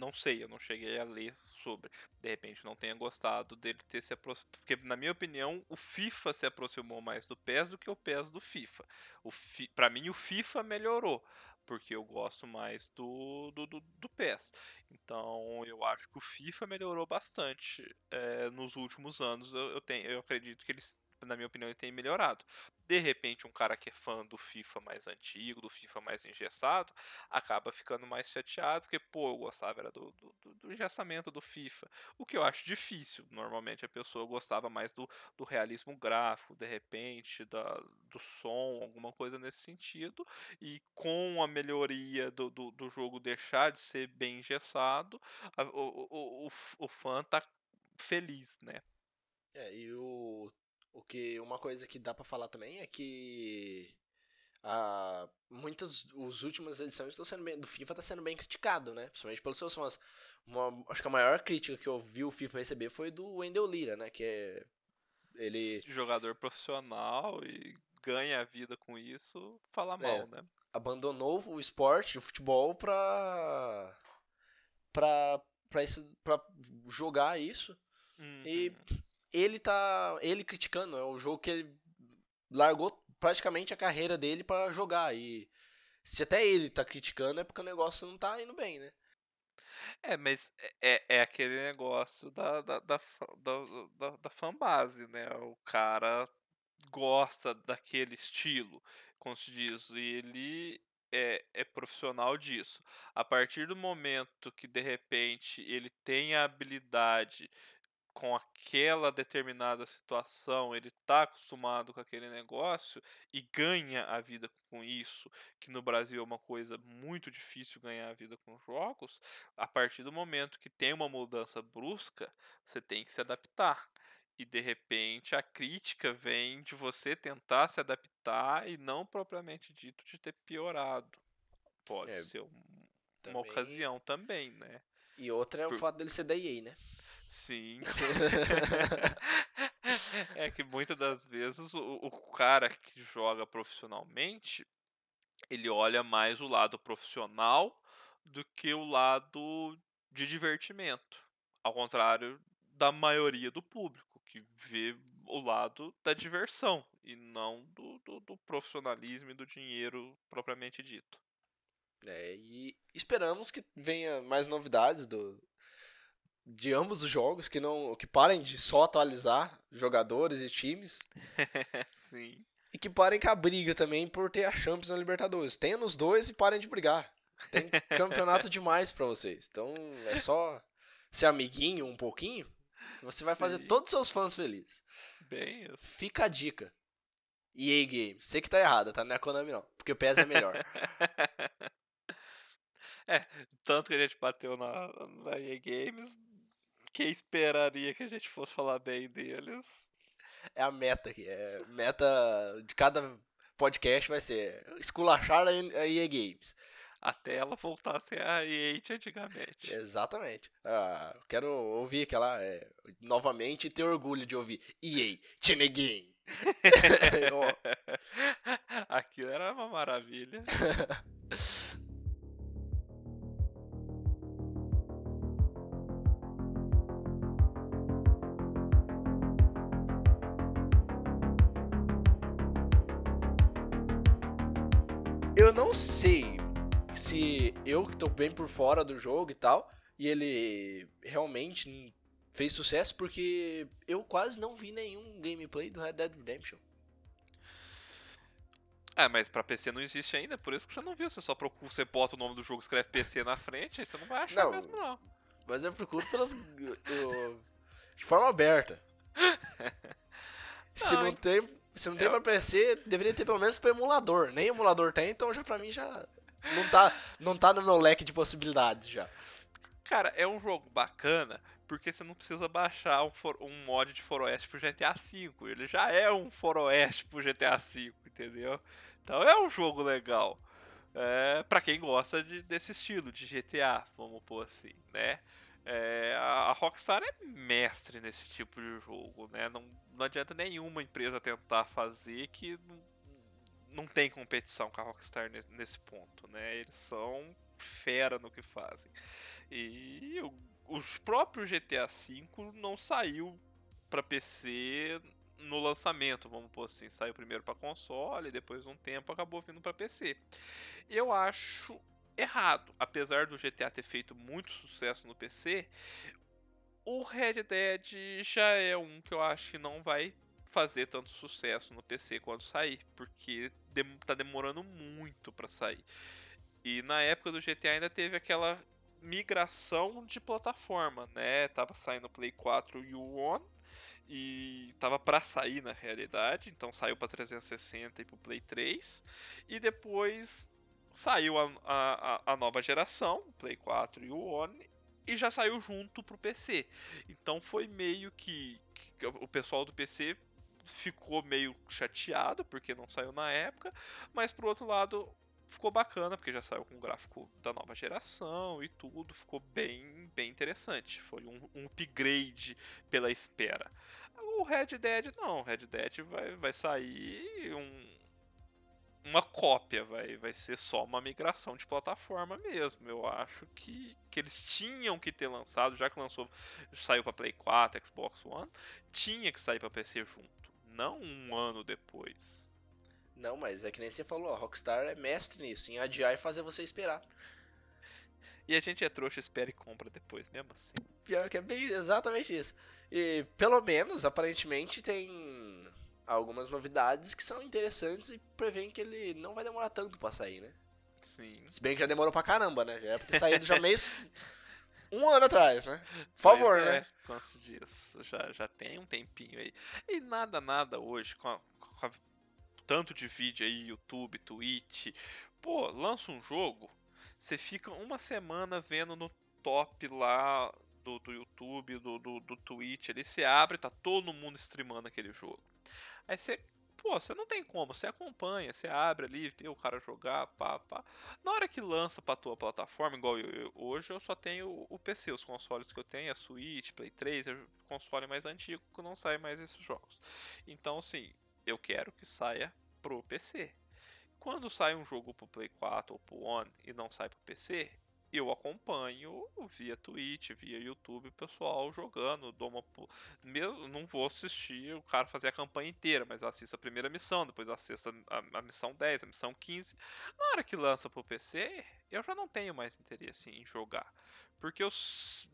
Não sei, eu não cheguei a ler sobre. De repente não tenha gostado dele ter se aproximado. Porque, na minha opinião, o FIFA se aproximou mais do PES do que o PES do FIFA. O fi, pra mim, o FIFA melhorou. Porque eu gosto mais do, do, do, do PES. Então eu acho que o FIFA melhorou bastante é, nos últimos anos. Eu, eu, tenho, eu acredito que eles, na minha opinião, ele tem melhorado. De repente, um cara que é fã do FIFA mais antigo, do FIFA mais engessado, acaba ficando mais chateado, porque, pô, eu gostava era do, do, do engessamento do FIFA. O que eu acho difícil. Normalmente a pessoa gostava mais do, do realismo gráfico, de repente, da, do som, alguma coisa nesse sentido. E com a melhoria do, do, do jogo deixar de ser bem engessado, a, o, o, o, o fã tá feliz, né? É, e o, o que uma coisa que dá pra falar também é que a, muitas os últimas edições estão sendo bem, do FIFA tá sendo bem criticado, né? Principalmente pelos seus fãs. Uma, acho que a maior crítica que eu vi o FIFA receber foi do Wendell Lira, né? Que é ele jogador profissional e ganha a vida com isso, fala mal, É. né? abandonou o esporte, o futebol pra pra esse, pra jogar isso. E Uhum. Ele tá. Ele criticando, é o jogo que ele largou praticamente a carreira dele pra jogar. E se até ele tá criticando é porque o negócio não tá indo bem, né? É, mas é, é aquele negócio da, da, da, da, da, da fanbase, né? O cara gosta daquele estilo, como se diz, e ele é, é profissional disso. A partir do momento que de repente ele tem a habilidade com aquela determinada situação, ele tá acostumado com aquele negócio e ganha a vida com isso, que no Brasil é uma coisa muito difícil ganhar a vida com jogos, a partir do momento que tem uma mudança brusca, você tem que se adaptar. E de repente a crítica vem de você tentar se adaptar e não propriamente dito de ter piorado. Pode É, ser um- uma também- ocasião também, né? E outra é o Por- fato dele ser da EA, né? Sim. [laughs] é que muitas das vezes o, o cara que joga profissionalmente, ele olha mais o lado profissional do que o lado de divertimento. Ao contrário da maioria do público, que vê o lado da diversão e não do, do, do profissionalismo e do dinheiro propriamente dito. É, e esperamos que venha mais novidades do de ambos os jogos, que não que parem de só atualizar jogadores e times [laughs] Sim. e que parem com a briga também por ter a Champions na Libertadores. Tenha nos dois e parem de brigar. Tem [laughs] campeonato demais pra vocês. Então é só ser amiguinho um pouquinho, você vai fazer Sim. todos os seus fãs felizes. Bem isso. Fica a dica. EA Games, sei que tá errada, tá? Não é Konami não, porque o PES é melhor. [laughs] É, tanto que a gente bateu na, na EA Games, quem esperaria que a gente fosse falar bem deles? É a meta aqui. É meta de cada podcast vai ser esculachar a EA Games. Até ela voltar a ser a EA de antigamente. Exatamente. Ah, quero ouvir aquela. é, novamente e ter orgulho de ouvir EA, Chine Game. Aquilo era uma maravilha. [laughs] não sei se eu que tô bem por fora do jogo e tal, e ele realmente fez sucesso porque eu quase não vi nenhum gameplay do Red Dead Redemption. É, mas pra PC não existe ainda, por isso que você não viu. Você só procura, você bota o nome do jogo, escreve PC na frente, aí você não vai achar Não. mesmo, não. Mas eu procuro pelas. [laughs] eu- de forma aberta. [laughs] Se Não, não hein? tem. Se não tem Eu- pra PC, deveria ter pelo menos pra emulador. Nem emulador tem, então já pra mim já. Não tá, não tá no meu leque de possibilidades já. Cara, é um jogo bacana porque você não precisa baixar um, for- um mod de Foroeste pro GTA V. Ele já é um Foroeste pro GTA V, entendeu? Então é um jogo legal. É, para quem gosta de- desse estilo de GTA, vamos pôr assim, né? É, a Rockstar é mestre nesse tipo de jogo, né? Não, não adianta nenhuma empresa tentar fazer que não, não tem competição com a Rockstar nesse, nesse ponto, né? Eles são fera no que fazem. E o, os próprios GTA V não saiu para PC no lançamento, vamos pôr assim, saiu primeiro para console, depois de um tempo acabou vindo para PC. Eu acho errado, apesar do GTA ter feito muito sucesso no PC, o Red Dead já é um que eu acho que não vai fazer tanto sucesso no PC quando sair, porque dem tá demorando muito para sair. E na época do GTA ainda teve aquela migração de plataforma, né? Tava saindo o Play 4 e o One e tava para sair na realidade, então saiu para 360 e pro Play 3 e depois saiu a, a, a nova geração, o Play 4 e o One e já saiu junto pro PC. Então foi meio que, que o pessoal do PC ficou meio chateado porque não saiu na época, mas por outro lado ficou bacana porque já saiu com o gráfico da nova geração e tudo, ficou bem bem interessante. Foi um, um upgrade pela espera. O Red Dead não, o Red Dead vai, vai sair um, uma cópia, vai, vai ser só uma migração de plataforma mesmo. Eu acho que, que eles tinham que ter lançado, já que lançou, saiu para Play 4, Xbox One, tinha que sair para PC junto, não um ano depois. Não, mas é que nem você falou, a Rockstar é mestre nisso, em adiar e fazer você esperar. [laughs] E a gente é trouxa, espera e compra depois, mesmo assim. Pior que é bem exatamente isso. E pelo menos, aparentemente, tem algumas novidades que são interessantes e prevêem que ele não vai demorar tanto pra sair, né? Sim. Se bem que já demorou pra caramba, né? Já era pra ter saído já mês. [laughs] Um ano atrás, né? Por favor, é, né? Quantos dias? Já, já tem um tempinho aí. E nada, nada hoje, com, a, com a- tanto de vídeo aí, YouTube, Twitch. Pô, lança um jogo, você fica uma semana vendo no top lá do, do YouTube, do, do, do Twitch ali, você abre, tá todo mundo streamando aquele jogo. Aí você, pô, você não tem como, você acompanha, você abre ali, vê o cara jogar, pá, pá. Na hora que lança pra tua plataforma, igual eu, eu- hoje eu só tenho o- PC, os consoles que eu tenho, a Switch, Play 3, é console mais antigo que não sai mais esses jogos. Então, assim, eu quero que saia pro PC. Quando sai um jogo pro Play 4 ou pro One e não sai pro PC, eu acompanho via Twitch, via YouTube, o pessoal jogando, dou uma mesmo não vou assistir o cara fazer a campanha inteira, mas assisto a primeira missão, depois assisto a, a missão 10, a missão 15. Na hora que lança pro PC, eu já não tenho mais interesse em jogar. Porque eu,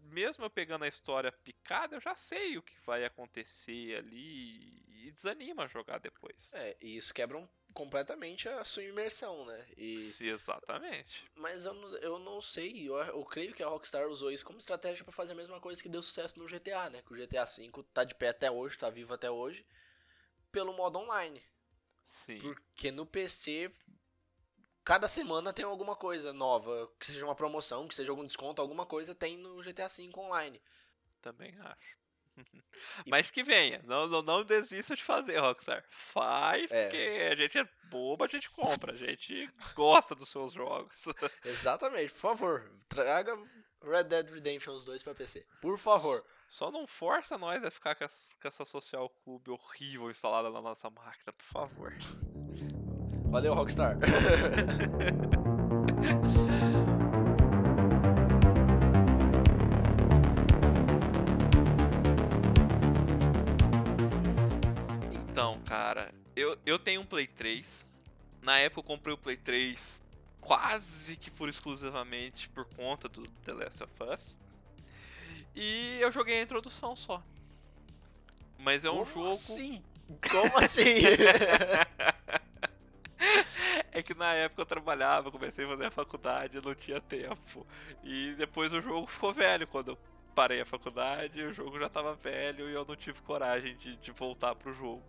mesmo eu pegando a história picada, eu já sei o que vai acontecer ali e desanima jogar depois. É, e isso quebra um- completamente a sua imersão, né? E, Sim, exatamente. mas eu, não- eu não sei, eu, eu creio que a Rockstar usou isso como estratégia pra fazer a mesma coisa que deu sucesso no GTA, né? Que o GTA V tá de pé até hoje, tá vivo até hoje, pelo modo online. Sim. Porque no PC, cada semana tem alguma coisa nova, que seja uma promoção, que seja algum desconto, alguma coisa tem no GTA V online. Também acho. Mas que venha, não, não, não desista de fazer, Rockstar. Faz, É. porque a gente é boba, a gente compra, a gente gosta dos seus jogos. [laughs] Exatamente, por favor, traga Red Dead Redemption 2 pra PC. Por favor. Só não força nós a ficar com essa, com essa Social Clube horrível instalada na nossa máquina, por favor. Valeu, Rockstar. [laughs] eu, tenho um Play 3. Na época eu comprei o Play 3 quase que for exclusivamente por conta do The Last of Us. E eu joguei a introdução só. Mas é um Como jogo. assim? [laughs] Como assim? É que na época eu trabalhava, comecei a fazer a faculdade, eu não tinha tempo. E depois o jogo ficou velho. Quando eu parei a faculdade, o jogo já tava velho e eu não tive coragem de, de voltar pro jogo.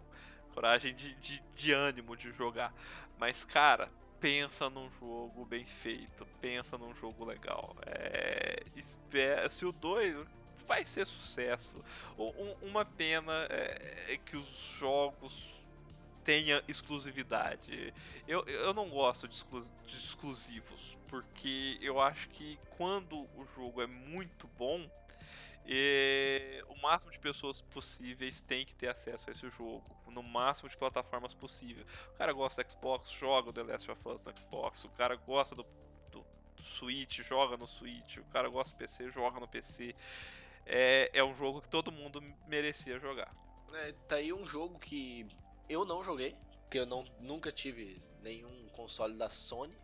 Coragem de, de, de ânimo de jogar. Mas, cara, pensa num jogo bem feito, pensa num jogo legal. É, espera, se o 2 vai ser sucesso. Um- uma pena é, é que os jogos tenha exclusividade. Eu, eu não gosto de, exclu- de exclusivos, porque eu acho que quando o jogo é muito bom, eh, o máximo de pessoas possíveis tem que ter acesso a esse jogo, no máximo de plataformas possível. O cara gosta do Xbox, joga o The Last of Us no Xbox, o cara gosta do, do, do Switch, joga no Switch, o cara gosta do PC, joga no PC. É, é um jogo que todo mundo merecia jogar. É, tá aí um jogo que eu não joguei, porque eu não, nunca tive nenhum console da Sony,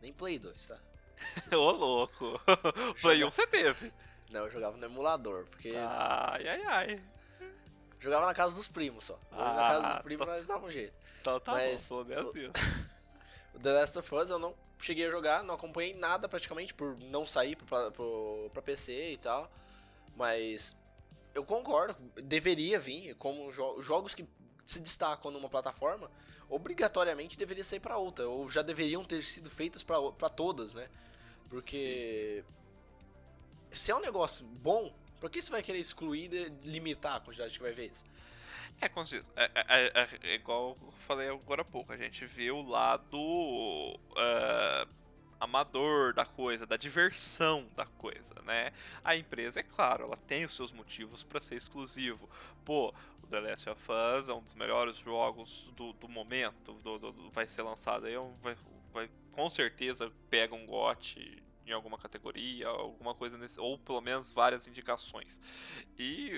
nem Play 2, tá? [laughs] Ô louco! [laughs] Play 1 você teve. Não, eu jogava no emulador, porque Ai, ai, ai. jogava na casa dos primos só. na Ah, casa dos primos tá. nós dava um jeito. Então tá Mas- bom, menos [laughs] isso. O The Last of Us eu não cheguei a jogar, não acompanhei nada praticamente por não sair pra, pro, pra PC e tal. Mas eu concordo, deveria vir, como jo- jogos que se destacam numa plataforma, obrigatoriamente deveria sair pra outra, ou já deveriam ter sido feitas pra todas, né? Porque se é um negócio bom, por que você vai querer excluir e limitar a quantidade que vai ver isso? É, se diz, é, é- é- é igual eu falei agora há pouco, a gente vê o lado ah, amador da coisa, da diversão da coisa, né? A empresa, é claro, ela tem os seus motivos pra ser exclusivo. Pô, o The Last of Us é um dos melhores jogos do, do momento, do- do- vai ser lançado aí, é vai, vai- com certeza pega um GOT em alguma categoria, alguma coisa nesse, ou pelo menos várias indicações. E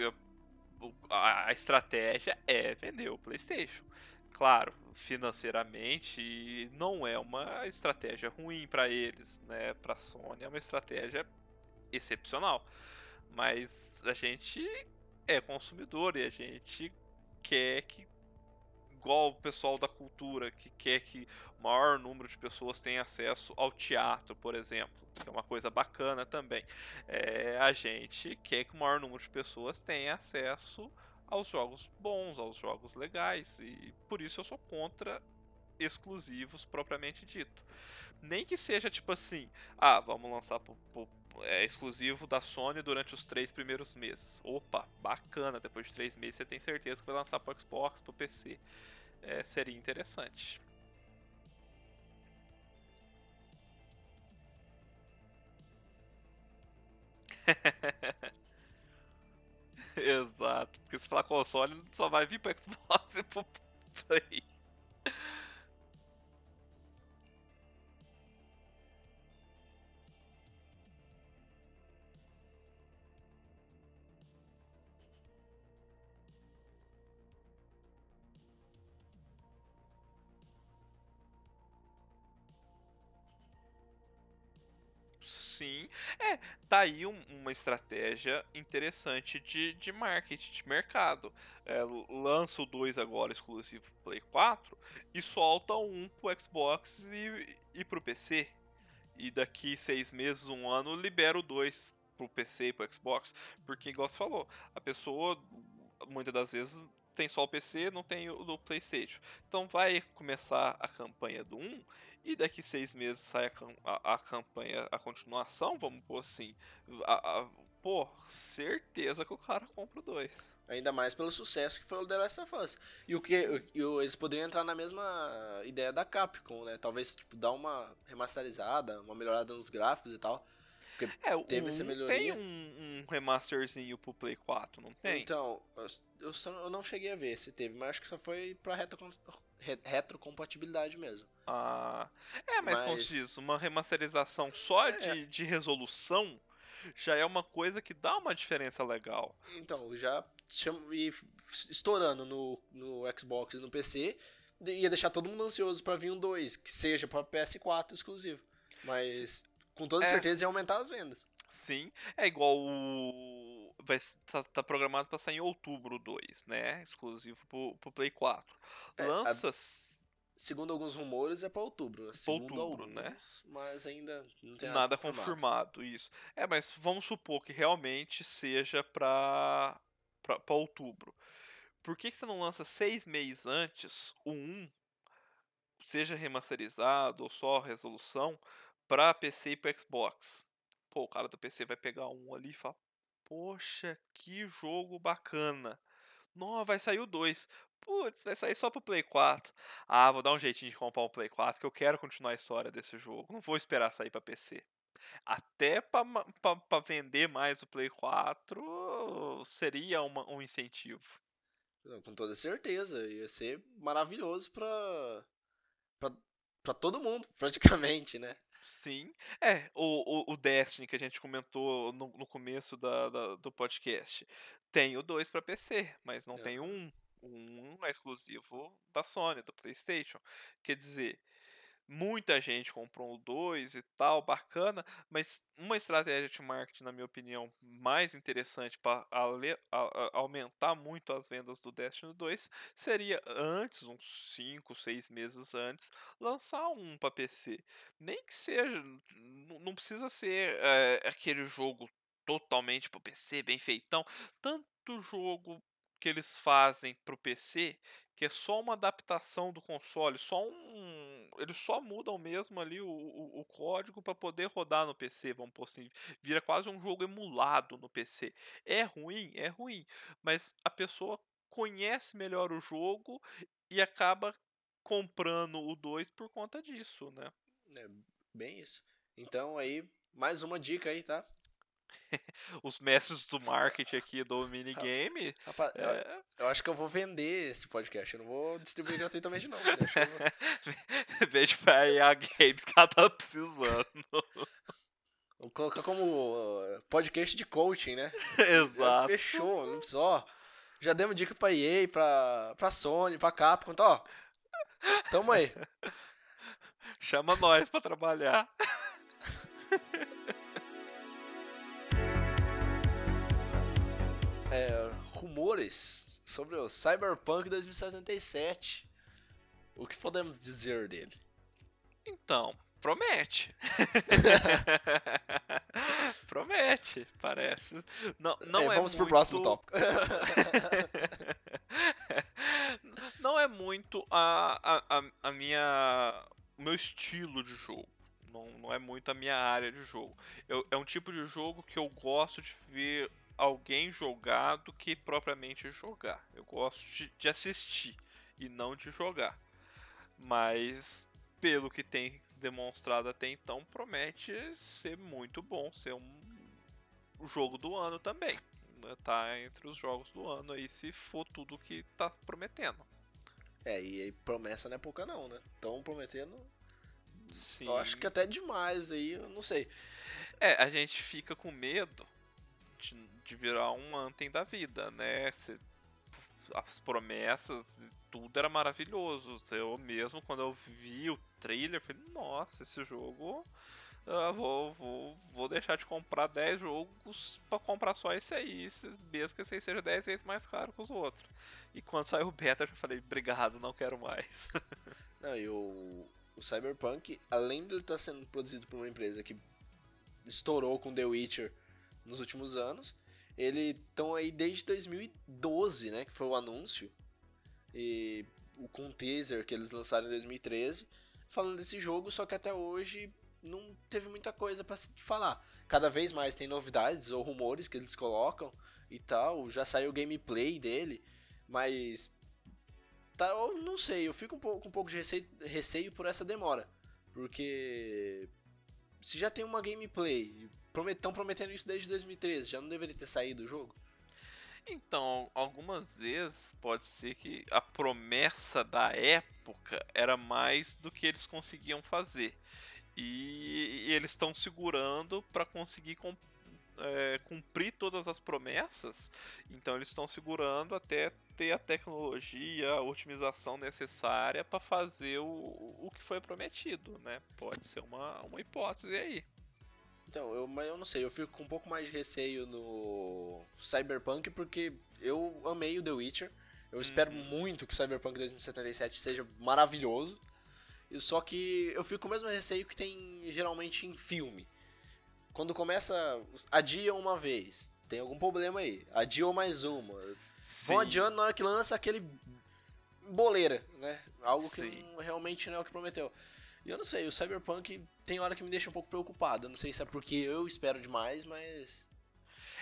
a estratégia é vender o PlayStation. Claro, financeiramente não é uma estratégia ruim para eles, né? Para Sony é uma estratégia excepcional. Mas a gente é consumidor e a gente quer que igual o pessoal da cultura que quer que o maior número de pessoas tenha acesso ao teatro, por exemplo, que é uma coisa bacana também. É, a gente quer que o maior número de pessoas tenha acesso aos jogos bons, aos jogos legais, e por isso eu sou contra exclusivos propriamente dito. Nem que seja tipo assim, ah, vamos lançar pro, pro- é, exclusivo da Sony durante os três primeiros meses. Opa, bacana, depois de três meses você tem certeza que vai lançar pro Xbox, pro PC. É, seria interessante. [laughs] Exato, porque se falar console só vai vir pro Xbox e pro Play. É, tá aí um- uma estratégia interessante de, de marketing, de mercado. É, lança o 2 agora exclusivo pro Play 4 e solta um pro Xbox e, e pro PC. E daqui seis meses, um ano, libera o 2 pro PC e pro Xbox. Porque, igual você falou, a pessoa muitas das vezes tem só o PC, não tem o do PlayStation. Então vai começar a campanha do 1 e daqui seis meses sai a, a- a campanha, a continuação, vamos pôr assim. A, a- pô, certeza que o cara compra o 2. Ainda mais pelo sucesso que foi o The Last of Us. E o que e o- eles poderiam entrar na mesma ideia da Capcom, né? Talvez tipo dar uma remasterizada, uma melhorada nos gráficos e tal. É, teve essa 1 melhoria. tem um, um remasterzinho pro Play 4, não tem? Então, eu- só, eu não cheguei a ver se teve, mas acho que só foi pra retro, re- retrocompatibilidade mesmo. Ah, é, mas, como Mas- se diz, uma remasterização só É. de, de resolução já é uma coisa que dá uma diferença legal. Então, já e estourando no, no Xbox e no PC, ia deixar todo mundo ansioso pra vir um 2, que seja pra PS4 exclusivo. Mas com toda É. certeza ia aumentar as vendas. Sim, é igual o. Vai, tá, tá programado pra sair em outubro o 2, né? Exclusivo pro, pro Play 4. É, a- Lança. s- Segundo alguns rumores, é pra outubro. Segundo outubro, né? alguns, Mas ainda não tem Nada confirmado. confirmado, isso. É, mas vamos supor que realmente seja pra, pra, pra outubro. Por que, que você não lança seis meses antes o 1, seja remasterizado ou só resolução, pra PC e pro Xbox? Pô, o cara do PC vai pegar um ali e falar: Poxa, que jogo bacana. Não, vai sair o 2. Putz, vai sair só pro Play 4. Ah, vou dar um jeitinho de comprar um Play 4 que eu quero continuar a história desse jogo. Não vou esperar sair pra PC. Até pra vender mais o Play 4 seria uma- um incentivo. Com toda certeza. Ia ser maravilhoso pra, pra, pra todo mundo, [laughs] praticamente, né? Sim. É, o, o, o Destiny que a gente comentou no, no começo da, da- do podcast. Tem o 2 pra PC, mas não É. tem o 1. O 1 é exclusivo da Sony, do PlayStation. Quer dizer, muita gente comprou o 2 e tal, bacana, mas uma estratégia de marketing, na minha opinião, mais interessante para aumentar muito as vendas do Destiny 2 seria antes, uns 5, 6 meses antes, lançar um para PC. Nem que seja, não precisa ser eh, aquele jogo totalmente para PC, bem feitão. Tanto jogo que eles fazem pro PC que é só uma adaptação do console, só um. Eles só mudam mesmo ali o, o, o código para poder rodar no PC, vamos por assim. Vira quase um jogo emulado no PC. É ruim? É ruim. Mas a pessoa conhece melhor o jogo e acaba comprando o 2 por conta disso, né? É bem isso. Então aí, mais uma dica aí, tá? [laughs] Os mestres do marketing aqui do minigame. Rapaz, eu, É, eu acho que eu vou vender esse podcast. Eu não vou distribuir gratuitamente, não. Vejo [laughs] pra EA Games que ela tá precisando. [laughs] vou colocar como uh, podcast de coaching, né? Exato. Fechou, não precisa, ó. Já demos dica pra EA, pra, pra Sony, pra Capcom, então, ó. Tamo aí. Chama nós pra trabalhar. É, rumores sobre o Cyberpunk 2077. O que podemos dizer dele? Então, promete. [laughs] promete, parece. Não, não É, é, vamos muito... pro próximo tópico. [laughs] não é muito a, a, a, a minha. o meu estilo de jogo. Não, não é muito a minha área de jogo. Eu, é um tipo de jogo que eu gosto de ver alguém jogar do que propriamente jogar. Eu gosto de, de assistir e não de jogar. Mas, pelo que tem demonstrado até então, promete ser muito bom, ser um jogo do ano também. Tá entre os jogos do ano aí, se for tudo que tá prometendo. É, e aí promessa não é pouca não, né? Tão prometendo. Sim. Eu acho que até demais aí, eu não sei. É, a gente fica com medo de, virar um Anthem da vida, né? Cê- as promessas tudo era maravilhoso. Eu mesmo, quando eu vi o trailer, falei, nossa, esse jogo. ah, vou, vou, vou deixar de comprar 10 jogos pra comprar só esse aí, mesmo que esse aí seja 10 vezes mais caro que os outros. E quando saiu o beta, eu já falei, obrigado, não quero mais. [laughs] Não, e o, o Cyberpunk, além de ele estar sendo produzido por uma empresa que estourou com The Witcher nos últimos anos, ele estão aí desde 2012, né, que foi o anúncio, e o com teaser que eles lançaram em 2013, falando desse jogo, só que até hoje não teve muita coisa pra se falar. Cada vez mais tem novidades ou rumores que eles colocam e tal, já saiu gameplay dele, mas tá, eu não sei, eu fico um pouco, com um pouco de receio, receio por essa demora. Porque se já tem uma gameplay, estão prometendo isso desde 2013, já não deveria ter saído o jogo? Então, algumas vezes pode ser que a promessa da época era mais do que eles conseguiam fazer. E, e eles estão segurando para conseguir com, é, cumprir todas as promessas. Então, eles estão segurando até ter a tecnologia, a otimização necessária para fazer o, o que foi prometido, né? Pode ser uma, uma hipótese aí. Então, eu, mas eu não sei, eu fico com um pouco mais de receio no Cyberpunk porque eu amei o The Witcher. Eu espero Uhum. muito que o Cyberpunk 2077 seja maravilhoso. E Só que eu fico com o mesmo receio que tem geralmente em filme. Quando começa, adia uma vez, tem algum problema aí. Adia mais uma. Vão adiando na hora que lança aquele boleira, né? Algo que Sim. não- realmente não é o que prometeu. E eu não sei, o Cyberpunk tem hora que me deixa um pouco preocupado. Eu não sei se é porque eu espero demais, mas.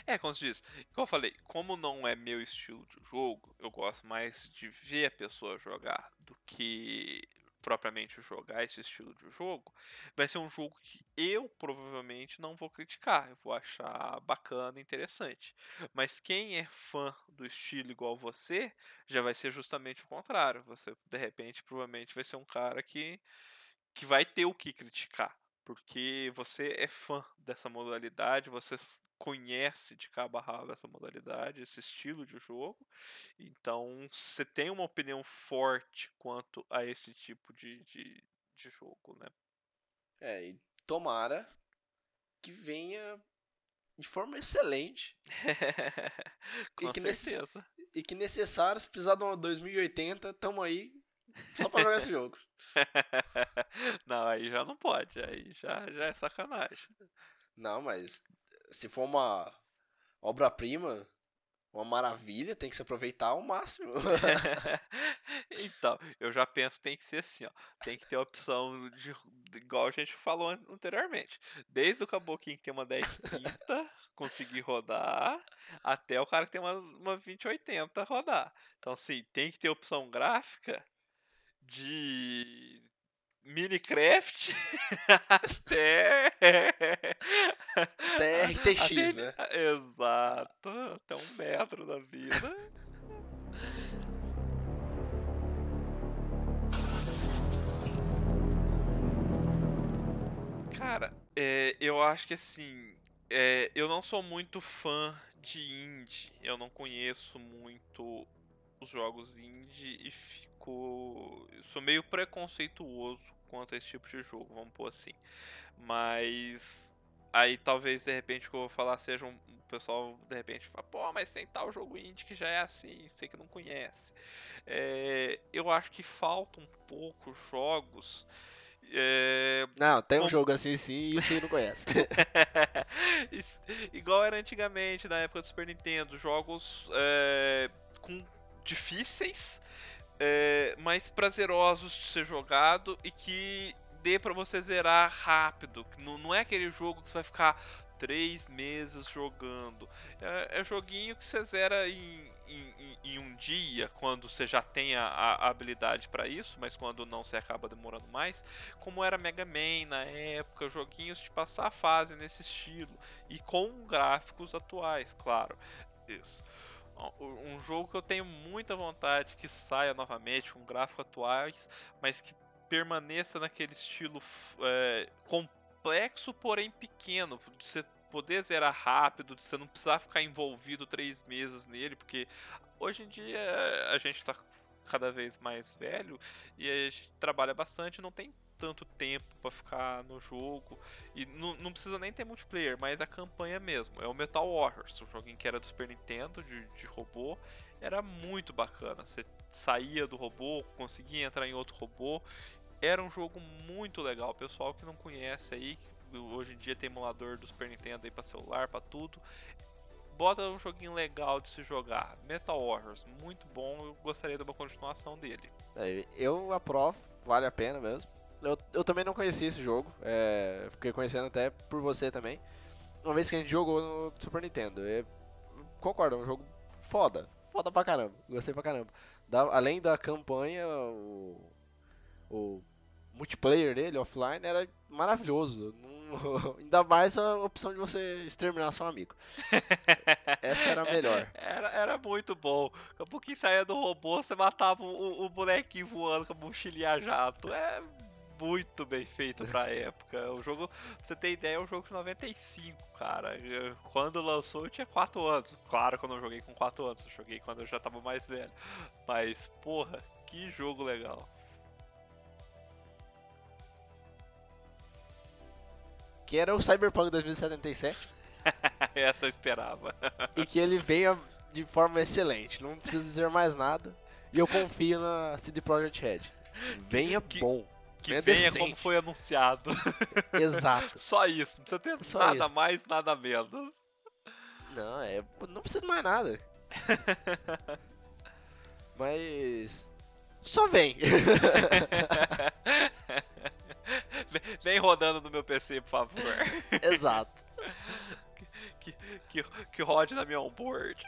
É, como se diz, igual eu falei, como não é meu estilo de jogo, eu gosto mais de ver a pessoa jogar do que propriamente jogar esse estilo de jogo. Vai ser um jogo que eu provavelmente não vou criticar, eu vou achar bacana, interessante. Mas quem é fã do estilo igual você, já vai ser justamente o contrário. Você, de repente, provavelmente vai ser um cara que, que vai ter o que criticar. Porque você é fã dessa modalidade, você conhece de cabo a rabo essa modalidade, esse estilo de jogo. Então você tem uma opinião forte quanto a esse tipo de, de, de jogo, né? É, e tomara que venha de forma excelente. [laughs] Com que nesse- certeza. E que necessário, se precisar de uma 2080, tamo aí só pra jogar esse [laughs] jogo. [laughs] não, aí já não pode, aí já, já é sacanagem. Não, mas se for uma obra-prima, uma maravilha, tem que se aproveitar ao máximo. [laughs] então, eu já penso que tem que ser assim, ó. Tem que ter opção de, igual a gente falou an- anteriormente. Desde o caboquinho que tem uma 1030 conseguir rodar, até o cara que tem uma, uma 2080 rodar. Então, assim, tem que ter opção gráfica de Minecraft [laughs] até. Até RTX, até- né? Exato, até um metro da vida. Cara, é, eu acho que assim, é, eu não sou muito fã de indie. Eu não conheço muito os jogos indie e fico. eu sou meio preconceituoso quanto a esse tipo de jogo, vamos pôr assim. Mas aí talvez de repente o que eu vou falar seja um. O pessoal de repente fala, pô, mas tem tal jogo indie que já é assim, você que não conhece. É, eu acho que faltam um pouco jogos. é, Não, tem um Como- jogo assim sim e você não conhece. [laughs] Igual era antigamente, na época do Super Nintendo, jogos é, com difíceis, é, mas prazerosos de ser jogado e que dê pra você zerar rápido. Não, não é aquele jogo que você vai ficar três meses jogando. É, é joguinho que você zera em, em- em- um dia, quando você já tem a, a habilidade pra isso, mas quando não, você acaba demorando mais. Como era Mega Man na época, joguinhos de passar a fase nesse estilo e com gráficos atuais, claro. Isso. Um jogo que eu tenho muita vontade que saia novamente com gráficos atuais, mas que permaneça naquele estilo é, complexo, porém pequeno, de você poder zerar rápido, de você não precisar ficar envolvido três meses nele, porque hoje em dia a gente tá cada vez mais velho e a gente trabalha bastante, não tem tanto tempo pra ficar no jogo e não, não precisa nem ter multiplayer, mas a campanha mesmo. É o Metal Warriors, o joguinho que era do Super Nintendo de, de robô, era muito bacana. Você saía do robô, conseguia entrar em outro robô. Era um jogo muito legal. Pessoal que não conhece aí, hoje em dia tem emulador do Super Nintendo aí pra celular, pra tudo. Bota um joguinho legal de se jogar. Metal Warriors, muito bom. Eu gostaria de uma continuação dele. É, Eu aprovo, vale a pena mesmo. Eu, eu também não conhecia esse jogo, é, fiquei conhecendo até por você também. Uma vez que a gente jogou no Super Nintendo. É, concordo, é um jogo foda. Foda pra caramba, gostei pra caramba. Da- além da campanha, o, o multiplayer dele, offline, era maravilhoso. Não- [laughs] Ainda mais a opção de você exterminar seu amigo. [laughs] Essa era a melhor. Era, era muito bom. Daqui a pouquinho saía do robô, você matava o, o bonequinho voando com a mochilinha jato. É muito bem feito pra época. O jogo, pra você ter ideia, é um jogo de 95, cara. Eu- Quando lançou eu tinha 4 anos. Claro que eu não joguei com 4 anos, eu joguei quando eu já tava mais velho. Mas, porra, que jogo legal. Que era o Cyberpunk 2077. [laughs] Essa eu esperava. [laughs] e que ele venha de forma excelente. Não preciso dizer mais nada. E eu confio na CD Projekt Red. Venha Que- bom. Que É venha decente. como foi anunciado. [laughs] Exato. Só isso, não precisa ter Só nada isso. mais, nada menos. Não, é. Não preciso mais nada. [laughs] Mas. Só [laughs] vem. Vem- rodando no meu PC, por favor. Exato. Que, que, que rode na minha onboard.